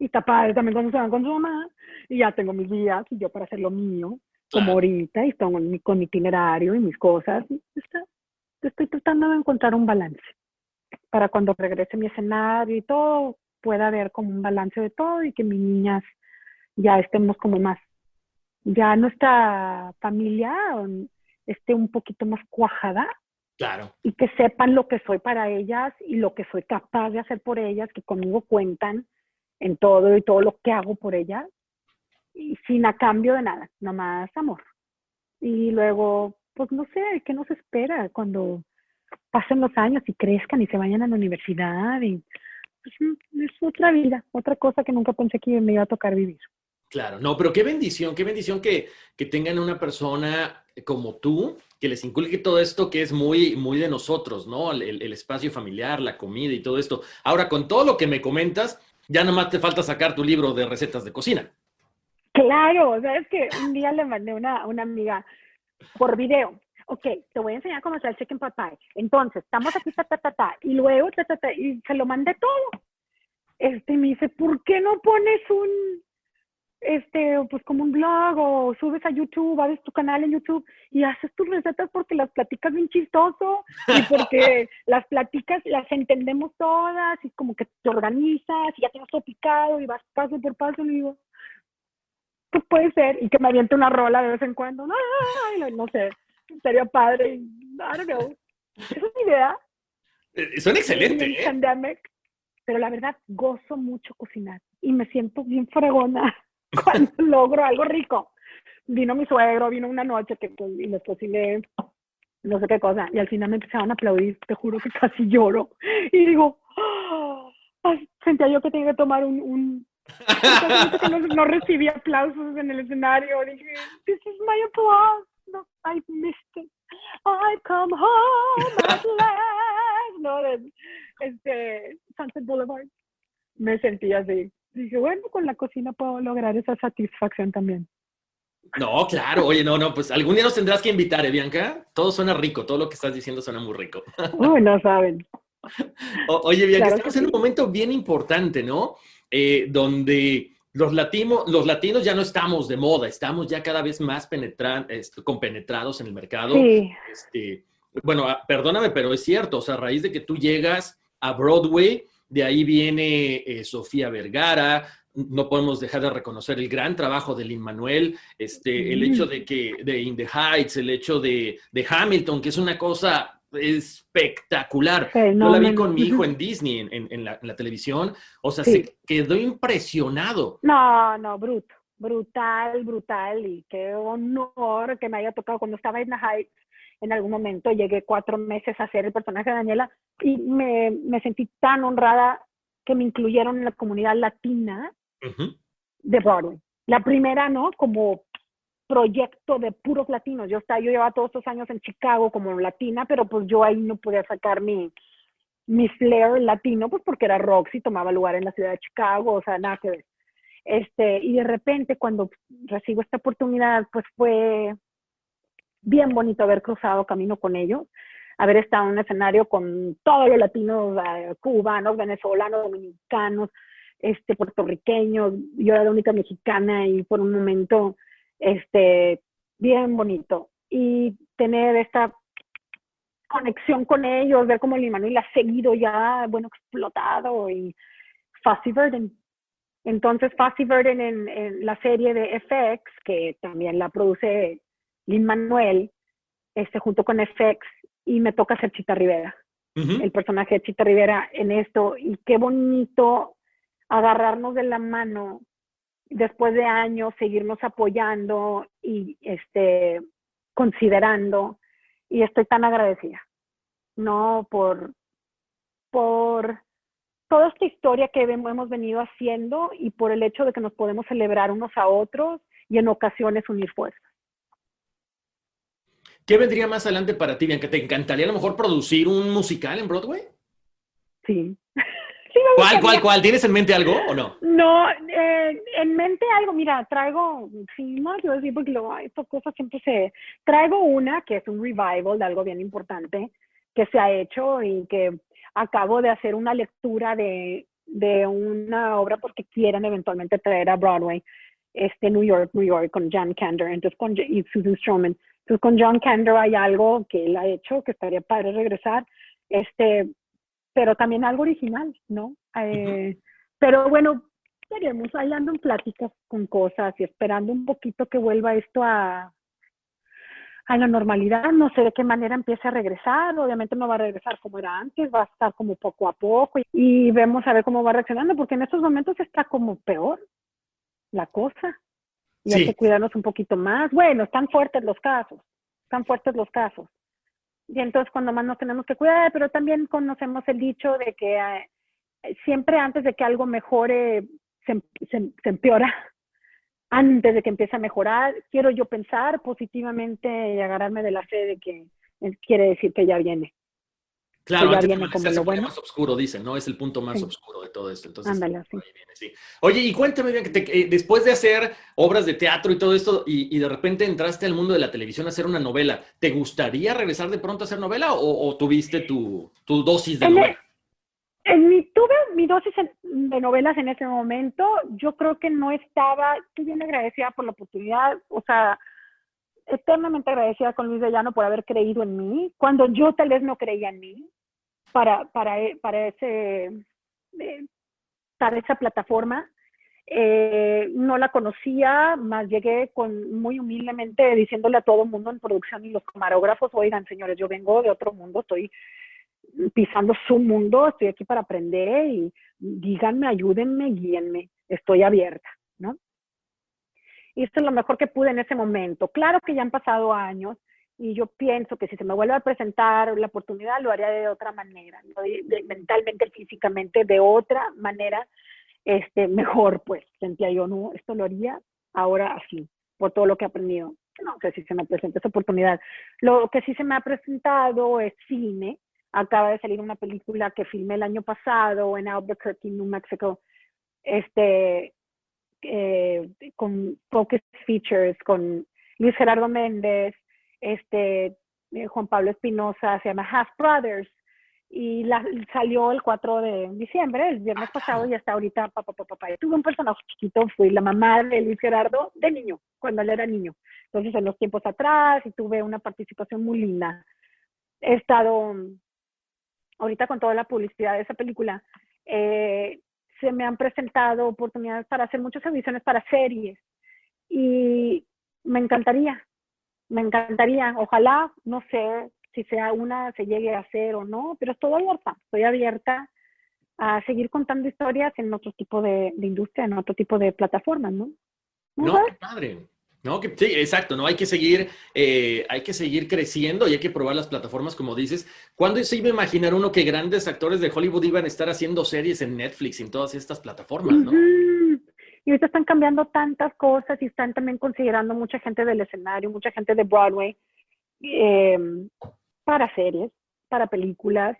Y está padre también cuando se van con su mamá. Y ya tengo mis días y yo para hacer lo mío, como ahorita, y estoy con mi, con mi itinerario y mis cosas. estoy tratando de encontrar un balance para cuando regrese mi escenario y todo, pueda haber como un balance de todo y que mis niñas ya estemos como más ya nuestra familia esté un poquito más cuajada. Claro. Y que sepan lo que soy para ellas y lo que soy capaz de hacer por ellas, que conmigo cuentan en todo y todo lo que hago por ellas. Y sin a cambio de nada, nomás amor. Y luego, pues no sé, ¿qué nos espera cuando pasen los años y crezcan y se vayan a la universidad? Y, pues, es otra vida, otra cosa que nunca pensé que me iba a tocar vivir. Claro, no, pero qué bendición, qué bendición que, que tengan una persona como tú, que les inculque todo esto que es muy, muy de nosotros, ¿no? El, espacio familiar, la comida y todo esto. Ahora, con todo lo que me comentas, ya nada más te falta sacar tu libro de recetas de cocina. Claro, sabes que un día le mandé una, una amiga por video. Ok, te voy a enseñar cómo hacer el chicken pot. Entonces, estamos aquí, ta, ta, ta, ta, y luego, ta, ta, ta, y se lo mandé todo. Este me dice, ¿por qué no pones un, este, pues como un blog o subes a YouTube, abres tu canal en YouTube y haces tus recetas porque las platicas bien chistoso y porque las platicas, las entendemos todas y como que te organizas y ya tienes todo picado y vas paso por paso y digo, pues puede ser y que me aviente una rola de vez en cuando, no, no sé, sería padre, I don't know, esa es mi idea. Eh, son excelentes. ¿eh? Pero la verdad, gozo mucho cocinar y me siento bien fregona cuando logro algo rico. Vino mi suegro, vino una noche que pues, y les cociné no sé qué cosa, y al final me empezaron a aplaudir, te juro que casi lloro. Y digo, oh, sentía yo que tenía que tomar un, no, no, recibí aplausos en el escenario. Dije, this is my applause. No, I missed it. I come home at last. No, este, Boulevard. Me sentí así. Dije, bueno, con la cocina puedo lograr esa satisfacción también. No, claro, oye, no, no, pues algún día nos tendrás que invitar, ¿eh, Bianca? Todo suena rico, todo lo que estás diciendo suena muy rico. Uy, no saben. oye, Bianca, estamos en un momento bien importante, ¿no? Eh, donde los, los latinos ya no estamos de moda, estamos ya cada vez más este, compenetrados en el mercado. Sí. Este, bueno, ah, perdóname, pero es cierto, o sea, a raíz de que tú llegas a Broadway, de ahí viene eh, Sofía Vergara, no podemos dejar de reconocer el gran trabajo de Lin Manuel, este, el hecho de que de In the Heights, el hecho de, de Hamilton, que es una cosa espectacular. Yo la vi con mi hijo en Disney, en, la, televisión, o sea, se quedó impresionado. No, no, bruto, brutal, brutal, y qué honor que me haya tocado cuando estaba en The Heights. En algún momento llegué cuatro meses a hacer el personaje de Daniela y me, me sentí tan honrada que me incluyeron en la comunidad latina de Broadway. La primera, ¿no? Como proyecto de puros latinos. Yo estaba, yo llevaba todos estos años en Chicago como latina, pero pues yo ahí no podía sacar mi, mi flair latino, pues porque era Roxy, tomaba lugar en la ciudad de Chicago, o sea, nada que ver. Este, y de repente cuando recibo esta oportunidad, pues fue bien bonito haber cruzado camino con ellos, haber estado en un escenario con todos los latinos, eh, cubanos, venezolanos, dominicanos, este, puertorriqueños, yo era la única mexicana y por un momento, este, bien bonito. Y tener esta conexión con ellos, ver cómo el Manuel ha seguido ya, bueno, explotado y Fussy Burden. Entonces, Fussy Burden en, en, la serie de FX, que también la produce Lin Manuel, este, junto con FX, y me toca ser Chita Rivera, el personaje de Chita Rivera en esto, y qué bonito agarrarnos de la mano después de años, seguirnos apoyando y este, considerando. Y estoy tan agradecida, ¿no? Por, por toda esta historia que hemos venido haciendo y por el hecho de que nos podemos celebrar unos a otros y en ocasiones unir fuerzas. ¿Qué vendría más adelante para ti, Bianca? ¿Te encantaría a lo mejor producir un musical en Broadway? Sí. ¿Cuál, cuál, cuál? ¿Tienes en mente algo o no? No, eh, en mente algo, mira, traigo, sí, no quiero decir porque luego estas cosas siempre se... Traigo una que es un revival de algo bien importante que se ha hecho y que acabo de hacer una lectura de, de una obra porque quieren eventualmente traer a Broadway, este New York, New York, con Jan Kander entonces con, y Susan Stroman. Entonces con John Kander hay algo que él ha hecho que estaría padre regresar. Este, pero también algo original, ¿no? Eh, pero bueno, veremos, ahí ando en pláticas con cosas y esperando un poquito que vuelva esto a, a la normalidad, no sé de qué manera empieza a regresar, obviamente no va a regresar como era antes, va a estar como poco a poco y, vemos a ver cómo va reaccionando, porque en estos momentos está como peor la cosa y hay que cuidarnos un poquito más. Bueno, están fuertes los casos, están fuertes los casos, y entonces cuando más nos tenemos que cuidar, pero también conocemos el dicho de que eh, siempre antes de que algo mejore, se, se, empeora. Antes de que empiece a mejorar, quiero yo pensar positivamente y agarrarme de la fe de que quiere decir que ya viene. Claro, ya viene como lo bueno. más oscuro, dicen, ¿no? Es el punto más oscuro de todo esto. Entonces, Ándale, sí. sí. Oye, y cuéntame, bien, que eh, después de hacer obras de teatro y todo esto, y, de repente entraste al mundo de la televisión a hacer una novela, ¿te gustaría regresar de pronto a hacer novela o, tuviste tu, tu, dosis de novela? en mi, tuve mi dosis de novelas en ese momento. Yo creo que no estaba, estoy bien agradecida por la oportunidad, o sea, eternamente agradecida con Luis de Llano por haber creído en mí, cuando yo tal vez no creía en mí para, para, para, ese, eh, para esa plataforma. Eh, no la conocía, más llegué con muy humildemente diciéndole a todo el mundo en producción y los camarógrafos, oigan señores, yo vengo de otro mundo, estoy pisando su mundo, estoy aquí para aprender y díganme, ayúdenme, guíenme, estoy abierta, ¿no? Y esto es lo mejor que pude en ese momento. Claro que ya han pasado años, y yo pienso que si se me vuelve a presentar la oportunidad, lo haría de otra manera, mentalmente, físicamente, de otra manera, este, mejor, pues, sentía yo, no, esto lo haría ahora así, por todo lo que he aprendido. No sé si se me presenta esa oportunidad. Lo que sí se me ha presentado es cine, acaba de salir una película que filmé el año pasado en Albuquerque, New Mexico, este, eh, con Focus Features, con Luis Gerardo Méndez, este, eh, Juan Pablo Espinosa, se llama Half Brothers, y la, salió el 4 de diciembre, el viernes pasado, y hasta ahorita, papá, papá, papá. Tuve un personaje chiquito, fui la mamá de Luis Gerardo de niño, cuando él era niño. Entonces, en los tiempos atrás, y tuve una participación muy linda. He estado, ahorita con toda la publicidad de esa película, eh, se me han presentado oportunidades para hacer muchas audiciones para series, y me encantaría, me encantaría, ojalá, no sé, si sea una se llegue a hacer o no, pero estoy abierta, estoy abierta a seguir contando historias en otro tipo de, industria, en otro tipo de plataformas, ¿no? No, qué padre. No, que, sí, exacto, ¿no? Hay que seguir, eh, hay que seguir creciendo y hay que probar las plataformas, como dices. ¿Cuándo se iba a imaginar uno que grandes actores de Hollywood iban a estar haciendo series en Netflix y en todas estas plataformas, no? Y ahorita están cambiando tantas cosas y están también considerando mucha gente del escenario, mucha gente de Broadway. Eh, para series, para películas.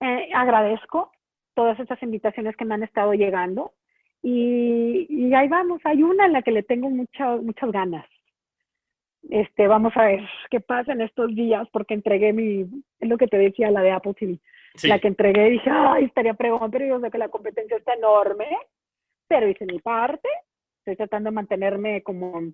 Eh, agradezco todas estas invitaciones que me han estado llegando y, ahí vamos, hay una en la que le tengo muchas muchas ganas. Este, vamos a ver qué pasa en estos días porque entregué mi, es lo que te decía, la de Apple TV. La que entregué dije, ay, estaría pregón, pero yo sé que la competencia está enorme, pero hice mi parte, estoy tratando de mantenerme como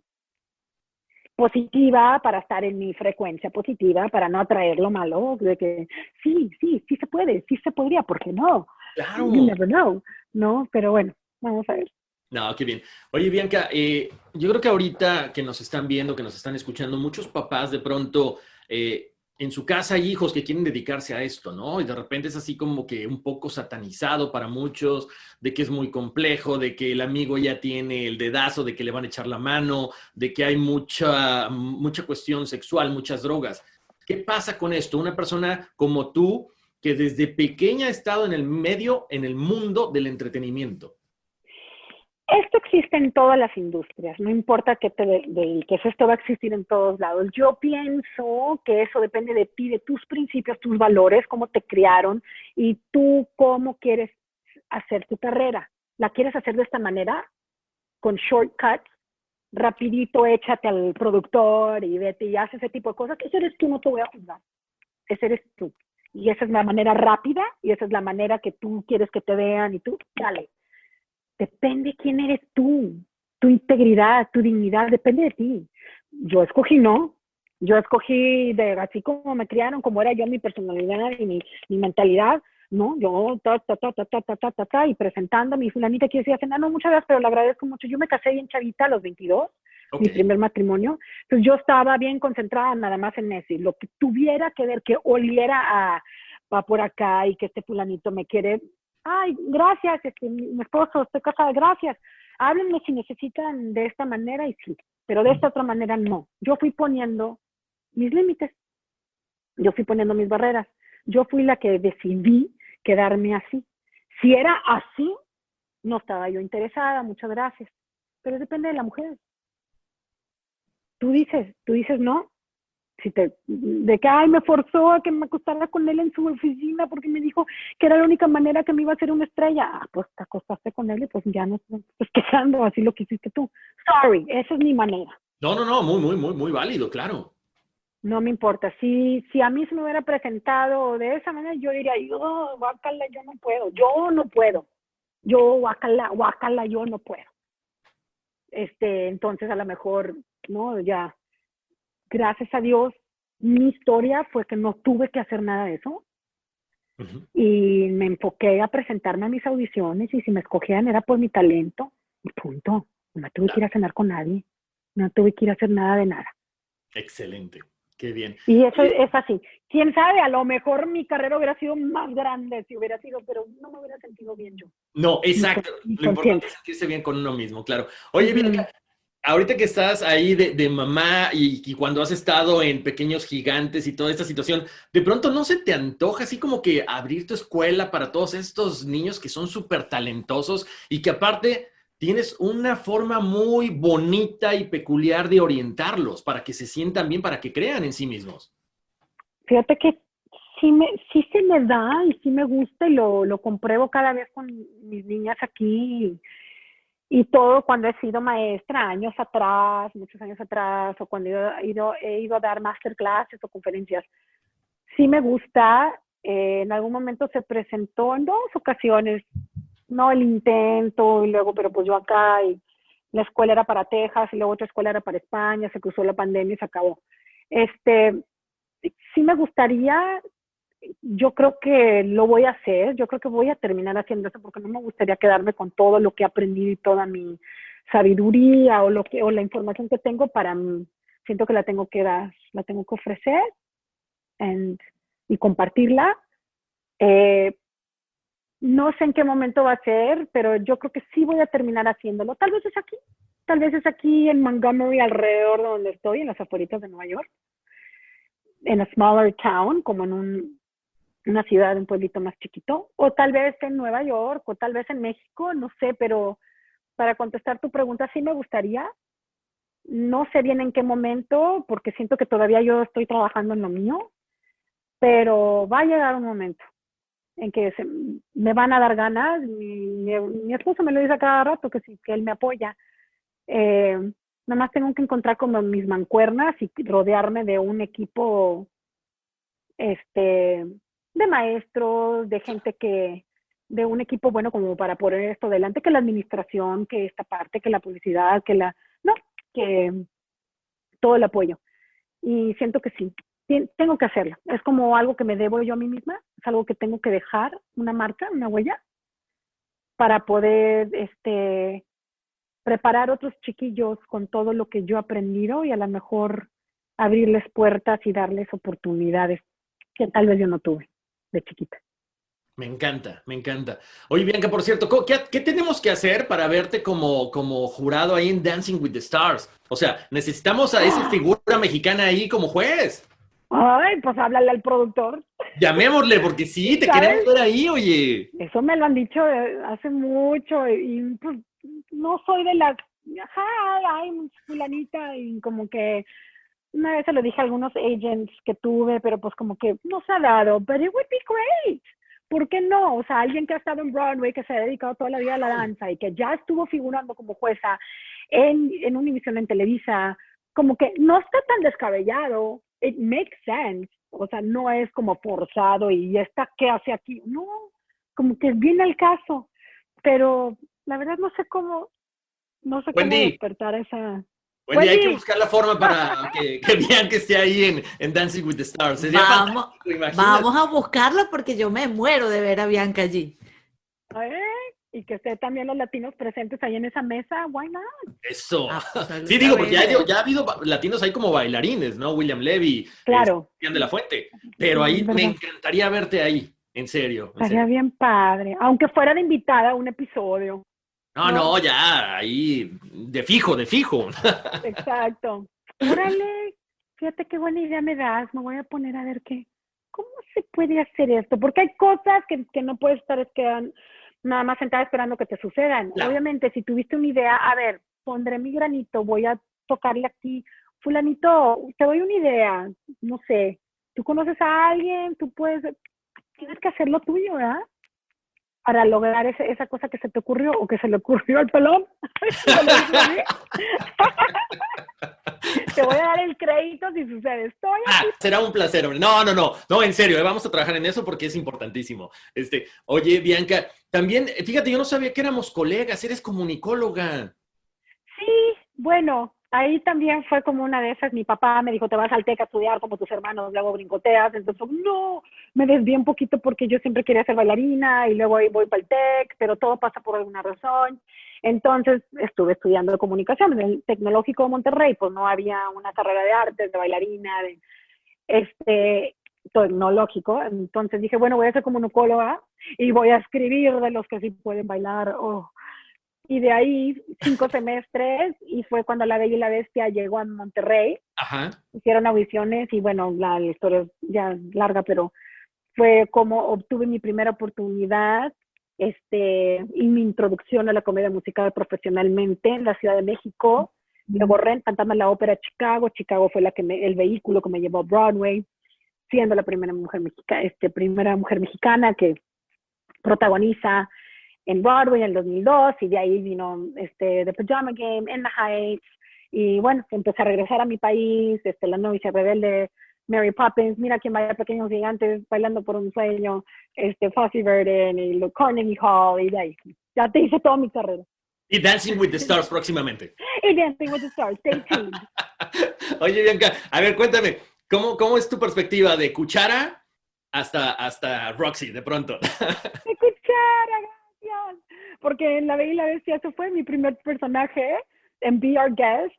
positiva para estar en mi frecuencia positiva, para no atraer lo malo, de que sí, sí, sí se puede, sí se podría, ¿por qué no? Claro. You never know, ¿no? Pero bueno, vamos a ver. No, qué bien. Oye, Bianca, eh, yo creo que ahorita que nos están viendo, que nos están escuchando, muchos papás de pronto eh, en su casa hay hijos que quieren dedicarse a esto, ¿no? Y de repente es así como que un poco satanizado para muchos, de que es muy complejo, de que el amigo ya tiene el dedazo, de que le van a echar la mano, de que hay mucha, mucha cuestión sexual, muchas drogas. ¿Qué pasa con esto? Una persona como tú, que desde pequeña ha estado en el medio, en el mundo del entretenimiento. Esto existe en todas las industrias, no importa qué te dediques, esto va a existir en todos lados. Yo pienso que eso depende de ti, de tus principios, tus valores, cómo te criaron y tú cómo quieres hacer tu carrera. ¿La quieres hacer de esta manera? Con shortcuts, rapidito échate al productor y vete y haces ese tipo de cosas. Ese eres tú, no te voy a juzgar. Ese eres tú. Y esa es la manera rápida y esa es la manera que tú quieres que te vean y tú, dale Depende quién eres tú, tu integridad, tu dignidad, depende de ti. Yo escogí no, yo escogí de así como me criaron, como era yo mi personalidad y mi, mi mentalidad, ¿no? Yo, ta, ta, ta, ta, ta, ta, ta, ta, ta, y presentando a mi fulanita que decía, no, muchas gracias, pero le agradezco mucho. Yo me casé bien chavita a los 22, mi primer matrimonio. Entonces yo estaba bien concentrada nada más en eso. lo que tuviera que ver, que oliera a, va por acá y que este fulanito me quiere, ay, gracias, este, mi esposo, estoy casada, gracias. Háblenme si necesitan de esta manera y sí, pero de esta otra manera no. Yo fui poniendo mis límites, yo fui poniendo mis barreras, yo fui la que decidí quedarme así. Si era así, no estaba yo interesada, muchas gracias, pero depende de la mujer. Tú dices, tú dices no, si te, de que, ay, me forzó a que me acostara con él en su oficina porque me dijo que era la única manera que me iba a hacer una estrella. Ah, pues te acostaste con él y pues ya no estás quejando, así lo que hiciste tú. Sorry, esa es mi manera. No, no, no, muy, muy, muy, muy válido, claro. No me importa. Si, si a mí se me hubiera presentado de esa manera, yo diría, yo, guacala, yo no puedo. Yo no puedo. Yo, guacala, guacala, yo no puedo. Este, entonces a lo mejor, no, ya, gracias a Dios, mi historia fue que no tuve que hacer nada de eso. Y me enfoqué a presentarme a mis audiciones y si me escogían era por mi talento y punto. No tuve que ir a cenar con nadie, no tuve que ir a hacer nada de nada. Excelente, qué bien. Y eso es así. Quién sabe, a lo mejor mi carrera hubiera sido más grande si hubiera sido, pero no me hubiera sentido bien yo. No, exacto. Lo importante es sentirse bien con uno mismo, claro. Oye, bien, ahorita que estás ahí de, mamá y, cuando has estado en Pequeños Gigantes y toda esta situación, de pronto no se te antoja así como que abrir tu escuela para todos estos niños que son súper talentosos y que aparte tienes una forma muy bonita y peculiar de orientarlos para que se sientan bien, para que crean en sí mismos. Fíjate que sí, me, sí se me da y sí me gusta y lo, lo compruebo cada vez con mis niñas aquí y, todo cuando he sido maestra, años atrás, muchos años atrás, o cuando he ido, he ido a dar masterclasses o conferencias. Sí me gusta, eh, en algún momento se presentó en dos ocasiones, no el intento, y luego, pero pues yo acá, y la escuela era para Texas, y luego otra escuela era para España, se cruzó la pandemia y se acabó. Este, sí me gustaría, yo creo que lo voy a hacer, yo creo que voy a terminar haciendo eso porque no me gustaría quedarme con todo lo que he aprendido y toda mi sabiduría o lo que o la información que tengo para mí. Siento que la tengo que dar, la tengo que ofrecer y compartirla. Eh, no sé en qué momento va a ser, pero yo creo que sí voy a terminar haciéndolo. Tal vez es aquí, tal vez es aquí en Montgomery, alrededor de donde estoy, en las afueritas de Nueva York en a smaller town, como en un, una ciudad, un pueblito más chiquito, o tal vez en Nueva York, o tal vez en México, no sé, pero para contestar tu pregunta, sí me gustaría. No sé bien en qué momento, porque siento que todavía yo estoy trabajando en lo mío, pero va a llegar un momento en que me van a dar ganas. Mi, esposo me lo dice cada rato que sí, que él me apoya. Eh, Nada más tengo que encontrar como mis mancuernas y rodearme de un equipo este, de maestros, de gente que, de un equipo bueno como para poner esto adelante, que la administración, que esta parte, que la publicidad, que la, no, que todo el apoyo. Y siento que sí, tengo que hacerlo. Es como algo que me debo yo a mí misma, es algo que tengo que dejar, una marca, una huella, para poder este, preparar otros chiquillos con todo lo que yo he aprendido y a lo mejor abrirles puertas y darles oportunidades que tal vez yo no tuve de chiquita. Me encanta, me encanta. Oye, Bianca, por cierto, ¿qué, tenemos que hacer para verte como, como jurado ahí en Dancing with the Stars? O sea, necesitamos a esa figura mexicana ahí como juez. Ay, pues háblale al productor. Llamémosle, porque sí, te queremos ver ahí, oye. Eso me lo han dicho hace mucho y pues no soy de las, ajá, ay, fulanita, y como que una vez se lo dije a algunos agents que tuve, pero pues como que no se ha dado, but it would be great. ¿Por qué no? O sea, alguien que ha estado en Broadway, que se ha dedicado toda la vida a la danza y que ya estuvo figurando como jueza en, en Univision en Televisa, como que no está tan descabellado. It makes sense. O sea, no es como forzado y está, ¿qué hace aquí? No, como que viene el caso. Pero la verdad no sé cómo, no sé cómo despertar esa... Wendy, hay que buscar la forma para que, que que esté ahí en, Dancing with the Stars. vamos, vamos a buscarla porque yo me muero de ver a Bianca allí. y que esté también los latinos presentes ahí en esa mesa, why not? Eso. Sí, digo, porque ya, ha habido latinos ahí como bailarines, ¿no? William Levy, claro. Este, de la Fuente. Pero ahí me encantaría verte ahí, en serio. Estaría bien padre, aunque fuera de invitada a un episodio. No, no, ya, ahí, de fijo, de fijo. Exacto. Órale, fíjate qué buena idea me das, me voy a poner a ver qué, ¿cómo se puede hacer esto? Porque hay cosas que, que no puedes estar esperando, nada más sentada esperando que te sucedan. Obviamente, si tuviste una idea, a ver, pondré mi granito, voy a tocarle aquí, fulanito, te doy una idea, no sé, tú conoces a alguien, tú puedes, tienes que hacer lo tuyo, ¿verdad? Para lograr ese, esa cosa que se te ocurrió o que se le ocurrió al pelón. te voy a dar el crédito si sucede. Estoy ah, será un placer, hombre. No, no, no, no, en serio, eh, vamos a trabajar en eso porque es importantísimo. Este, oye, Bianca, también, fíjate, yo no sabía que éramos colegas, eres comunicóloga. Sí, bueno, ahí también fue como una de esas, mi papá me dijo, te vas al TEC a estudiar como tus hermanos, luego brincoteas, entonces no, me desvié un poquito porque yo siempre quería ser bailarina y luego ahí voy para el TEC, pero todo pasa por alguna razón. Entonces estuve estudiando comunicación en el Tecnológico de Monterrey, pues no había una carrera de artes, de bailarina, de este tecnológico, entonces dije, bueno, voy a ser comunicóloga y voy a escribir de los que sí pueden bailar o y de ahí cinco semestres y fue cuando La Bella y la Bestia llegó a Monterrey. Ajá. Hicieron audiciones y bueno, la, historia es ya larga, pero fue como obtuve mi primera oportunidad este, y mi introducción a la comedia musical profesionalmente en la Ciudad de México. Luego Ren cantando en la ópera Chicago. Chicago fue la que me, el vehículo que me llevó a Broadway. siendo la primera mujer mexicana, este, primera mujer mexicana que protagoniza en Broadway en el 2002 y de ahí vino este, The Pajama Game, In the Heights y bueno, empecé a regresar a mi país, este, la novicia rebelde, Mary Poppins, Mira quién vaya pequeños gigantes, bailando por un sueño, este, Fossey Verden y lo Carnegie Hall y de ahí. Ya te hice toda mi carrera. Y Dancing with the Stars próximamente. y Dancing with the Stars, stay tuned. Oye, Bianca, a ver, cuéntame, ¿cómo, cómo es tu perspectiva de cuchara hasta, hasta Roxy de pronto? de cuchara, gracias. Porque en La Bella y la Bestia ese fue mi primer personaje en Be Our Guest.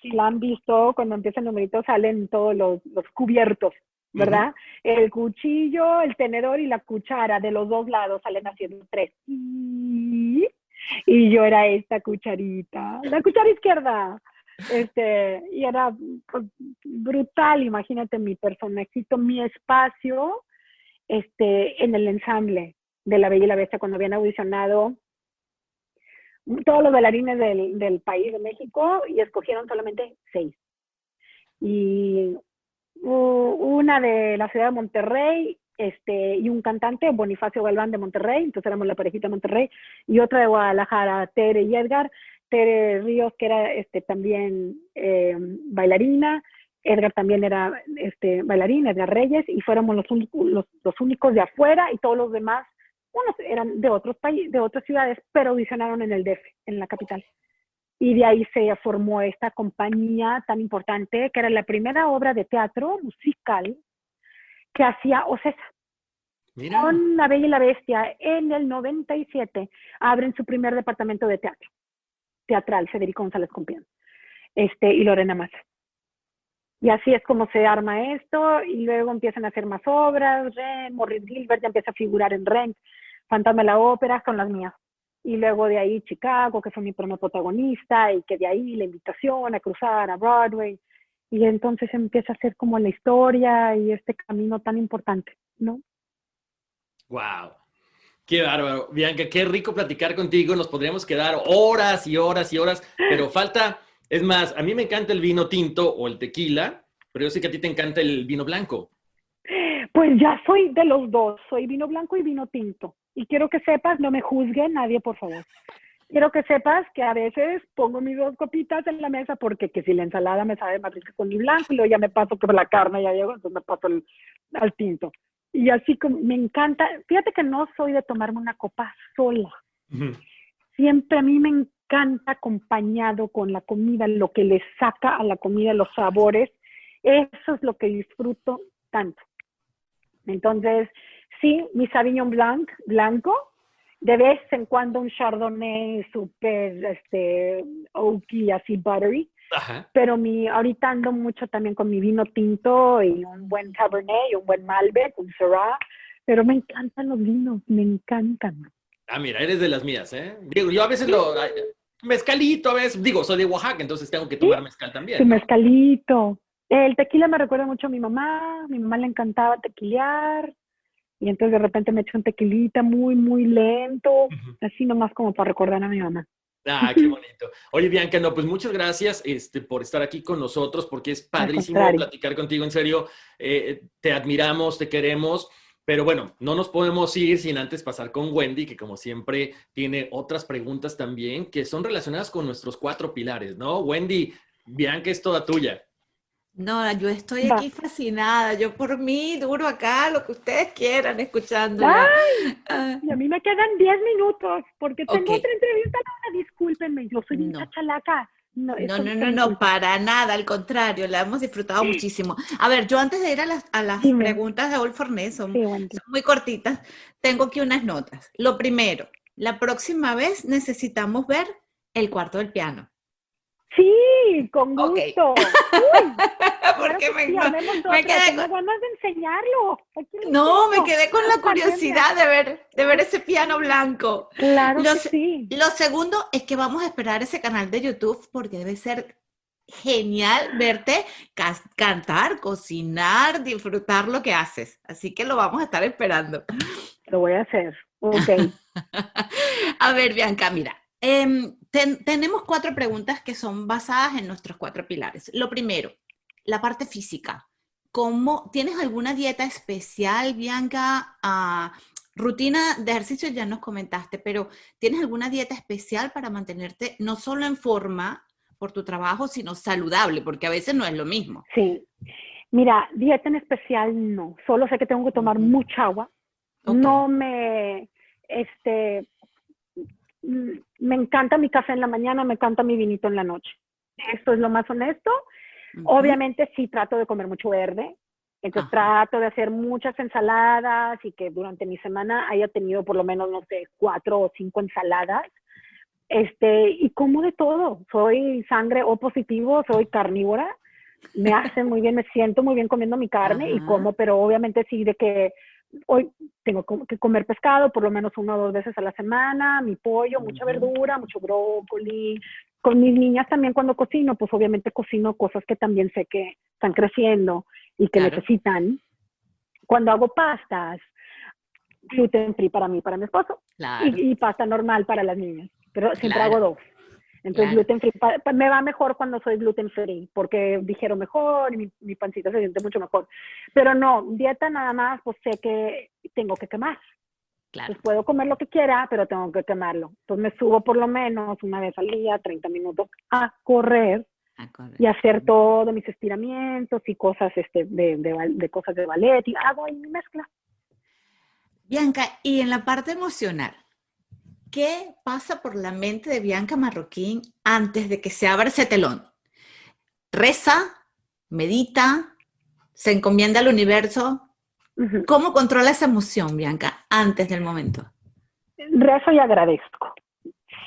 Si la han visto, cuando empieza el numerito salen todos los, los cubiertos, ¿verdad? El cuchillo, el tenedor y la cuchara de los dos lados salen haciendo tres. Y, y yo era esta cucharita, la cuchara izquierda. Este, y era pues, brutal, imagínate mi personajito, mi espacio este, en el ensamble de La Bella y la Bestia cuando habían audicionado todos los bailarines del, del país de México y escogieron solamente seis. Y una de la ciudad de Monterrey este, y un cantante, Bonifacio Galván de Monterrey, entonces éramos la parejita de Monterrey, y otra de Guadalajara, Tere y Edgar, Tere Ríos, que era este, también eh, bailarina, Edgar también era este, bailarín, Edgar Reyes, y fuéramos los, los, los únicos de afuera y todos los demás unos eran de otros países, de otras ciudades, pero audicionaron en el DF, en la capital. Y de ahí se formó esta compañía tan importante, que era la primera obra de teatro musical que hacía Ocesa. Con La Bella y la Bestia, en el 97, abren su primer departamento de teatro, teatral, Federico González Compián, este, y Lorena Massa. Y así es como se arma esto, y luego empiezan a hacer más obras, Morris Gilbert ya empieza a figurar en Rent, Fantasma de la Ópera, con las mías. Y luego de ahí Chicago, que fue mi primer protagonista, y que de ahí la invitación a cruzar a Broadway. Y entonces empieza a ser como la historia y este camino tan importante, ¿no? ¡Wow! Qué bárbaro. Bianca, qué rico platicar contigo. Nos podríamos quedar horas y horas y horas, pero falta, es más, a mí me encanta el vino tinto o el tequila, pero yo sé que a ti te encanta el vino blanco. Pues ya soy de los dos, soy vino blanco y vino tinto. Y quiero que sepas, no me juzgue nadie, por favor. Quiero que sepas que a veces pongo mis dos copitas en la mesa porque que si la ensalada me sabe más rica con mi blanco y luego ya me paso por la carne, ya llego, entonces me paso al tinto. Y así como me encanta, fíjate que no soy de tomarme una copa sola. Siempre a mí me encanta acompañado con la comida, lo que le saca a la comida los sabores. Eso es lo que disfruto tanto. Entonces, sí, mi Sauvignon Blanc, blanco, de vez en cuando un Chardonnay súper, este, oaky, así buttery. Pero mi, ahorita ando mucho también con mi vino tinto y un buen Cabernet y un buen Malbec, un Syrah. Pero me encantan los vinos, me encantan. Ah, mira, eres de las mías, ¿eh? Digo, yo a veces lo... Mezcalito, a veces, digo, soy de Oaxaca, entonces tengo que tomar mezcal también. Mezcalito. El tequila me recuerda mucho a mi mamá, mi mamá le encantaba tequilear, y entonces de repente me eché un tequilita muy, muy lento, así nomás como para recordar a mi mamá. Ah, qué bonito. Oye, Bianca, no, pues muchas gracias este, por estar aquí con nosotros, porque es padrísimo platicar contigo, en serio, eh, te admiramos, te queremos, pero bueno, no nos podemos ir sin antes pasar con Wendy, que como siempre tiene otras preguntas también que son relacionadas con nuestros cuatro pilares, ¿no? Wendy, Bianca es toda tuya. No, yo estoy aquí fascinada. Yo por mí duro acá lo que ustedes quieran escuchando. Ah. Y a mí me quedan 10 minutos porque tengo otra entrevista. discúlpenme, yo soy una chalaca. No, no, no, no, para nada, al contrario, la hemos disfrutado muchísimo. A ver, yo antes de ir a las, a las preguntas de All Fornés, son, son muy cortitas, tengo aquí unas notas. Lo primero, la próxima vez necesitamos ver el cuarto del piano. Sí, con gusto. Porque me, me, quedé con ganas de enseñarlo. No, me quedé con la curiosidad de ver, de ver ese piano blanco. Claro lo, que sí. Lo segundo es que vamos a esperar ese canal de YouTube porque debe ser genial verte cantar, cocinar, disfrutar lo que haces. Así que lo vamos a estar esperando. Lo voy a hacer. Ok. a ver, Bianca, mira, Em, tenemos cuatro preguntas que son basadas en nuestros cuatro pilares. Lo primero, la parte física. ¿cómo, ¿tienes alguna dieta especial, Bianca? Ah, rutina de ejercicio ya nos comentaste, pero ¿tienes alguna dieta especial para mantenerte no solo en forma por tu trabajo, sino saludable? Porque a veces no es lo mismo. Sí. Mira, dieta en especial no. Solo sé que tengo que tomar mucha agua. No me, este, me encanta mi café en la mañana, me encanta mi vinito en la noche. Esto es lo más honesto. Obviamente sí trato de comer mucho verde, entonces trato de hacer muchas ensaladas y que durante mi semana haya tenido por lo menos, no sé, cuatro o cinco ensaladas. Este, y como de todo. Soy sangre O positivo, soy carnívora. Me hace muy bien, me siento muy bien comiendo mi carne y como, pero obviamente sí de que hoy tengo que comer pescado por lo menos una o dos veces a la semana, mi pollo, mucha verdura, mucho brócoli. Con mis niñas también cuando cocino, pues obviamente cocino cosas que también sé que están creciendo y que necesitan. Cuando hago pastas, gluten free para mí, para mi esposo, y, pasta normal para las niñas, pero siempre hago dos. Entonces, gluten free, me va mejor cuando soy gluten free, porque dijeron mejor y mi, mi, pancita se siente mucho mejor. Pero no, dieta nada más, pues sé que tengo que quemar. Claro. Pues puedo comer lo que quiera, pero tengo que quemarlo. Entonces me subo por lo menos una vez al día, 30 minutos, a correr y hacer todos mis estiramientos y cosas este, de, de, cosas de ballet y hago ahí mi mezcla. Bianca, y en la parte emocional, ¿qué pasa por la mente de Bianca Marroquín antes de que se abra ese telón? ¿Reza? ¿Medita? ¿Se encomienda al universo? ¿Cómo controla esa emoción, Bianca, antes del momento? Rezo y agradezco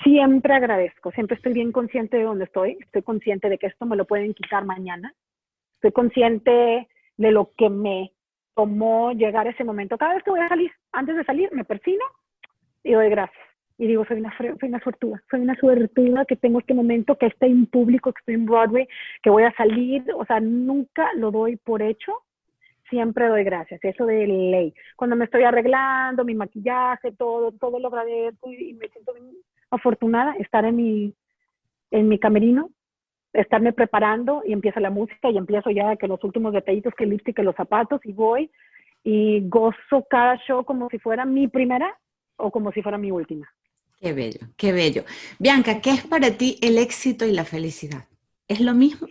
siempre agradezco, siempre estoy bien consciente de dónde estoy, estoy consciente de que esto me lo pueden quitar mañana, estoy consciente de lo que me tomó llegar a ese momento. Cada vez que voy a salir, antes de salir, me persino y doy gracias. Y digo, soy una, soy una suertuda, soy una suertuda que tengo este momento, que estoy en público, que estoy en Broadway, que voy a salir, o sea, nunca lo doy por hecho, siempre doy gracias, eso de ley. Cuando me estoy arreglando, mi maquillaje, todo, todo lo agradezco y me siento bien afortunada estar en mi, en mi camerino, estarme preparando y empieza la música y empiezo ya que los últimos detallitos, que el lipstick, que los zapatos y voy y gozo cada show como si fuera mi primera o como si fuera mi última. Qué bello, qué bello. Bianca, ¿qué es para ti el éxito y la felicidad? ¿Es lo mismo?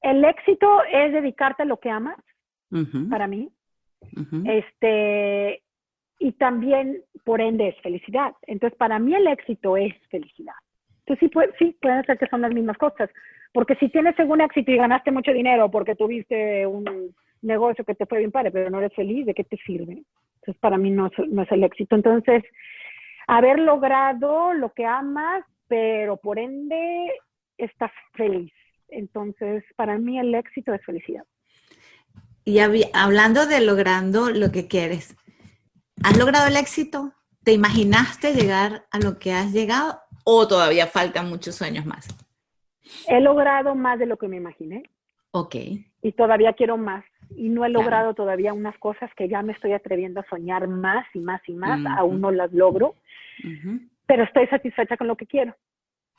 El éxito es dedicarte a lo que amas, para mí. Este, y también, por ende, es felicidad. Entonces, para mí el éxito es felicidad. Entonces, sí, puede, sí, pueden ser que son las mismas cosas. Porque si tienes algún éxito y ganaste mucho dinero porque tuviste un negocio que te fue bien padre, pero no eres feliz, ¿de qué te sirve? Entonces, para mí no no es el éxito. Entonces, haber logrado lo que amas, pero por ende estás feliz. Entonces, para mí el éxito es felicidad. Y hablando de logrando lo que quieres, ¿Has logrado el éxito? ¿Te imaginaste llegar a lo que has llegado o todavía faltan muchos sueños más? He logrado más de lo que me imaginé. Ok. Y todavía quiero más. Y no he logrado todavía unas cosas que ya me estoy atreviendo a soñar más y más y más. Aún no las logro. Pero estoy satisfecha con lo que quiero.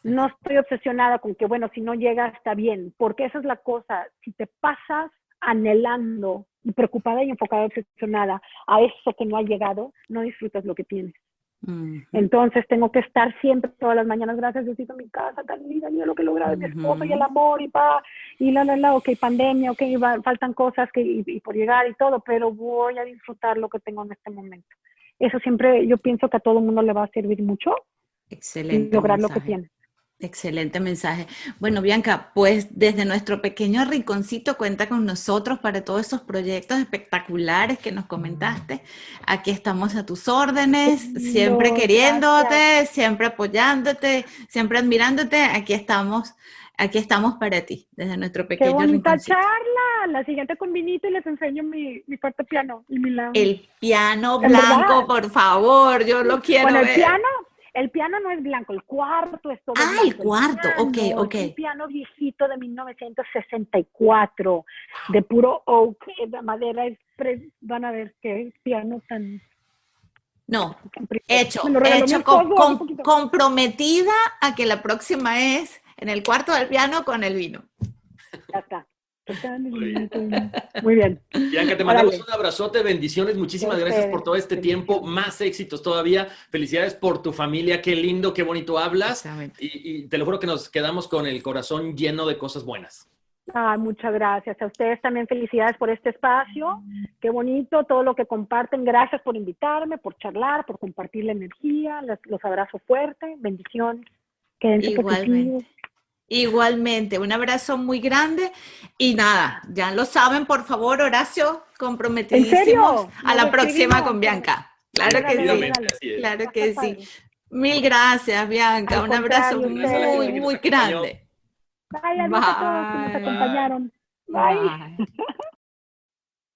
No estoy obsesionada con que, bueno, si no llega está bien. Porque esa es la cosa. Si te pasas anhelando y preocupada y enfocada, obsesionada a eso que no ha llegado, no disfrutas lo que tienes. Entonces tengo que estar siempre todas las mañanas, gracias Diosito, mi casa tan linda, mira lo que he logrado, mi esposo y el amor y pa, y la, la, la, ok, pandemia, ok, faltan cosas que, y, por llegar y todo, pero voy a disfrutar lo que tengo en este momento. Eso siempre, yo pienso que a todo el mundo le va a servir mucho. Excelente. lograr lo que tiene. Excelente mensaje. Bueno, Bianca, pues desde nuestro pequeño rinconcito cuenta con nosotros para todos esos proyectos espectaculares que nos comentaste. Aquí estamos a tus órdenes, siempre queriéndote, siempre apoyándote, siempre admirándote. Aquí estamos, aquí estamos para ti, desde nuestro pequeño Qué bonita rinconcito. charla. La siguiente con vinito y les enseño mi, mi cuarto piano y mi lado. El piano blanco, por favor, yo lo quiero bueno, ver. el piano el piano no es blanco, el cuarto es todo ah, blanco. el cuarto, ok, ok. Es un piano viejito de 1964, de puro oak, de madera. van a ver qué piano tan... No, hecho, hecho, comprometida a que la próxima es en el cuarto del piano con el vino. Ya está. Muy bien. Bianca, te mandamos un abrazote, bendiciones, muchísimas gracias por todo este tiempo, más éxitos todavía. Felicidades por tu familia, qué lindo, qué bonito hablas. Y, y te lo juro que nos quedamos con el corazón lleno de cosas buenas. Ah, muchas gracias. A ustedes también felicidades por este espacio. Qué bonito todo lo que comparten. Gracias por invitarme, por charlar, por compartir la energía. Los, los abrazo fuerte. Bendiciones. Quédense Igualmente. Igualmente, un abrazo muy grande y nada, ya lo saben, por favor, Horacio, comprometidísimos a la próxima con Bianca. Claro que sí, claro que sí. Mil gracias, Bianca, un abrazo muy, muy grande. Bye, a todos que nos acompañaron. Bye. Bye.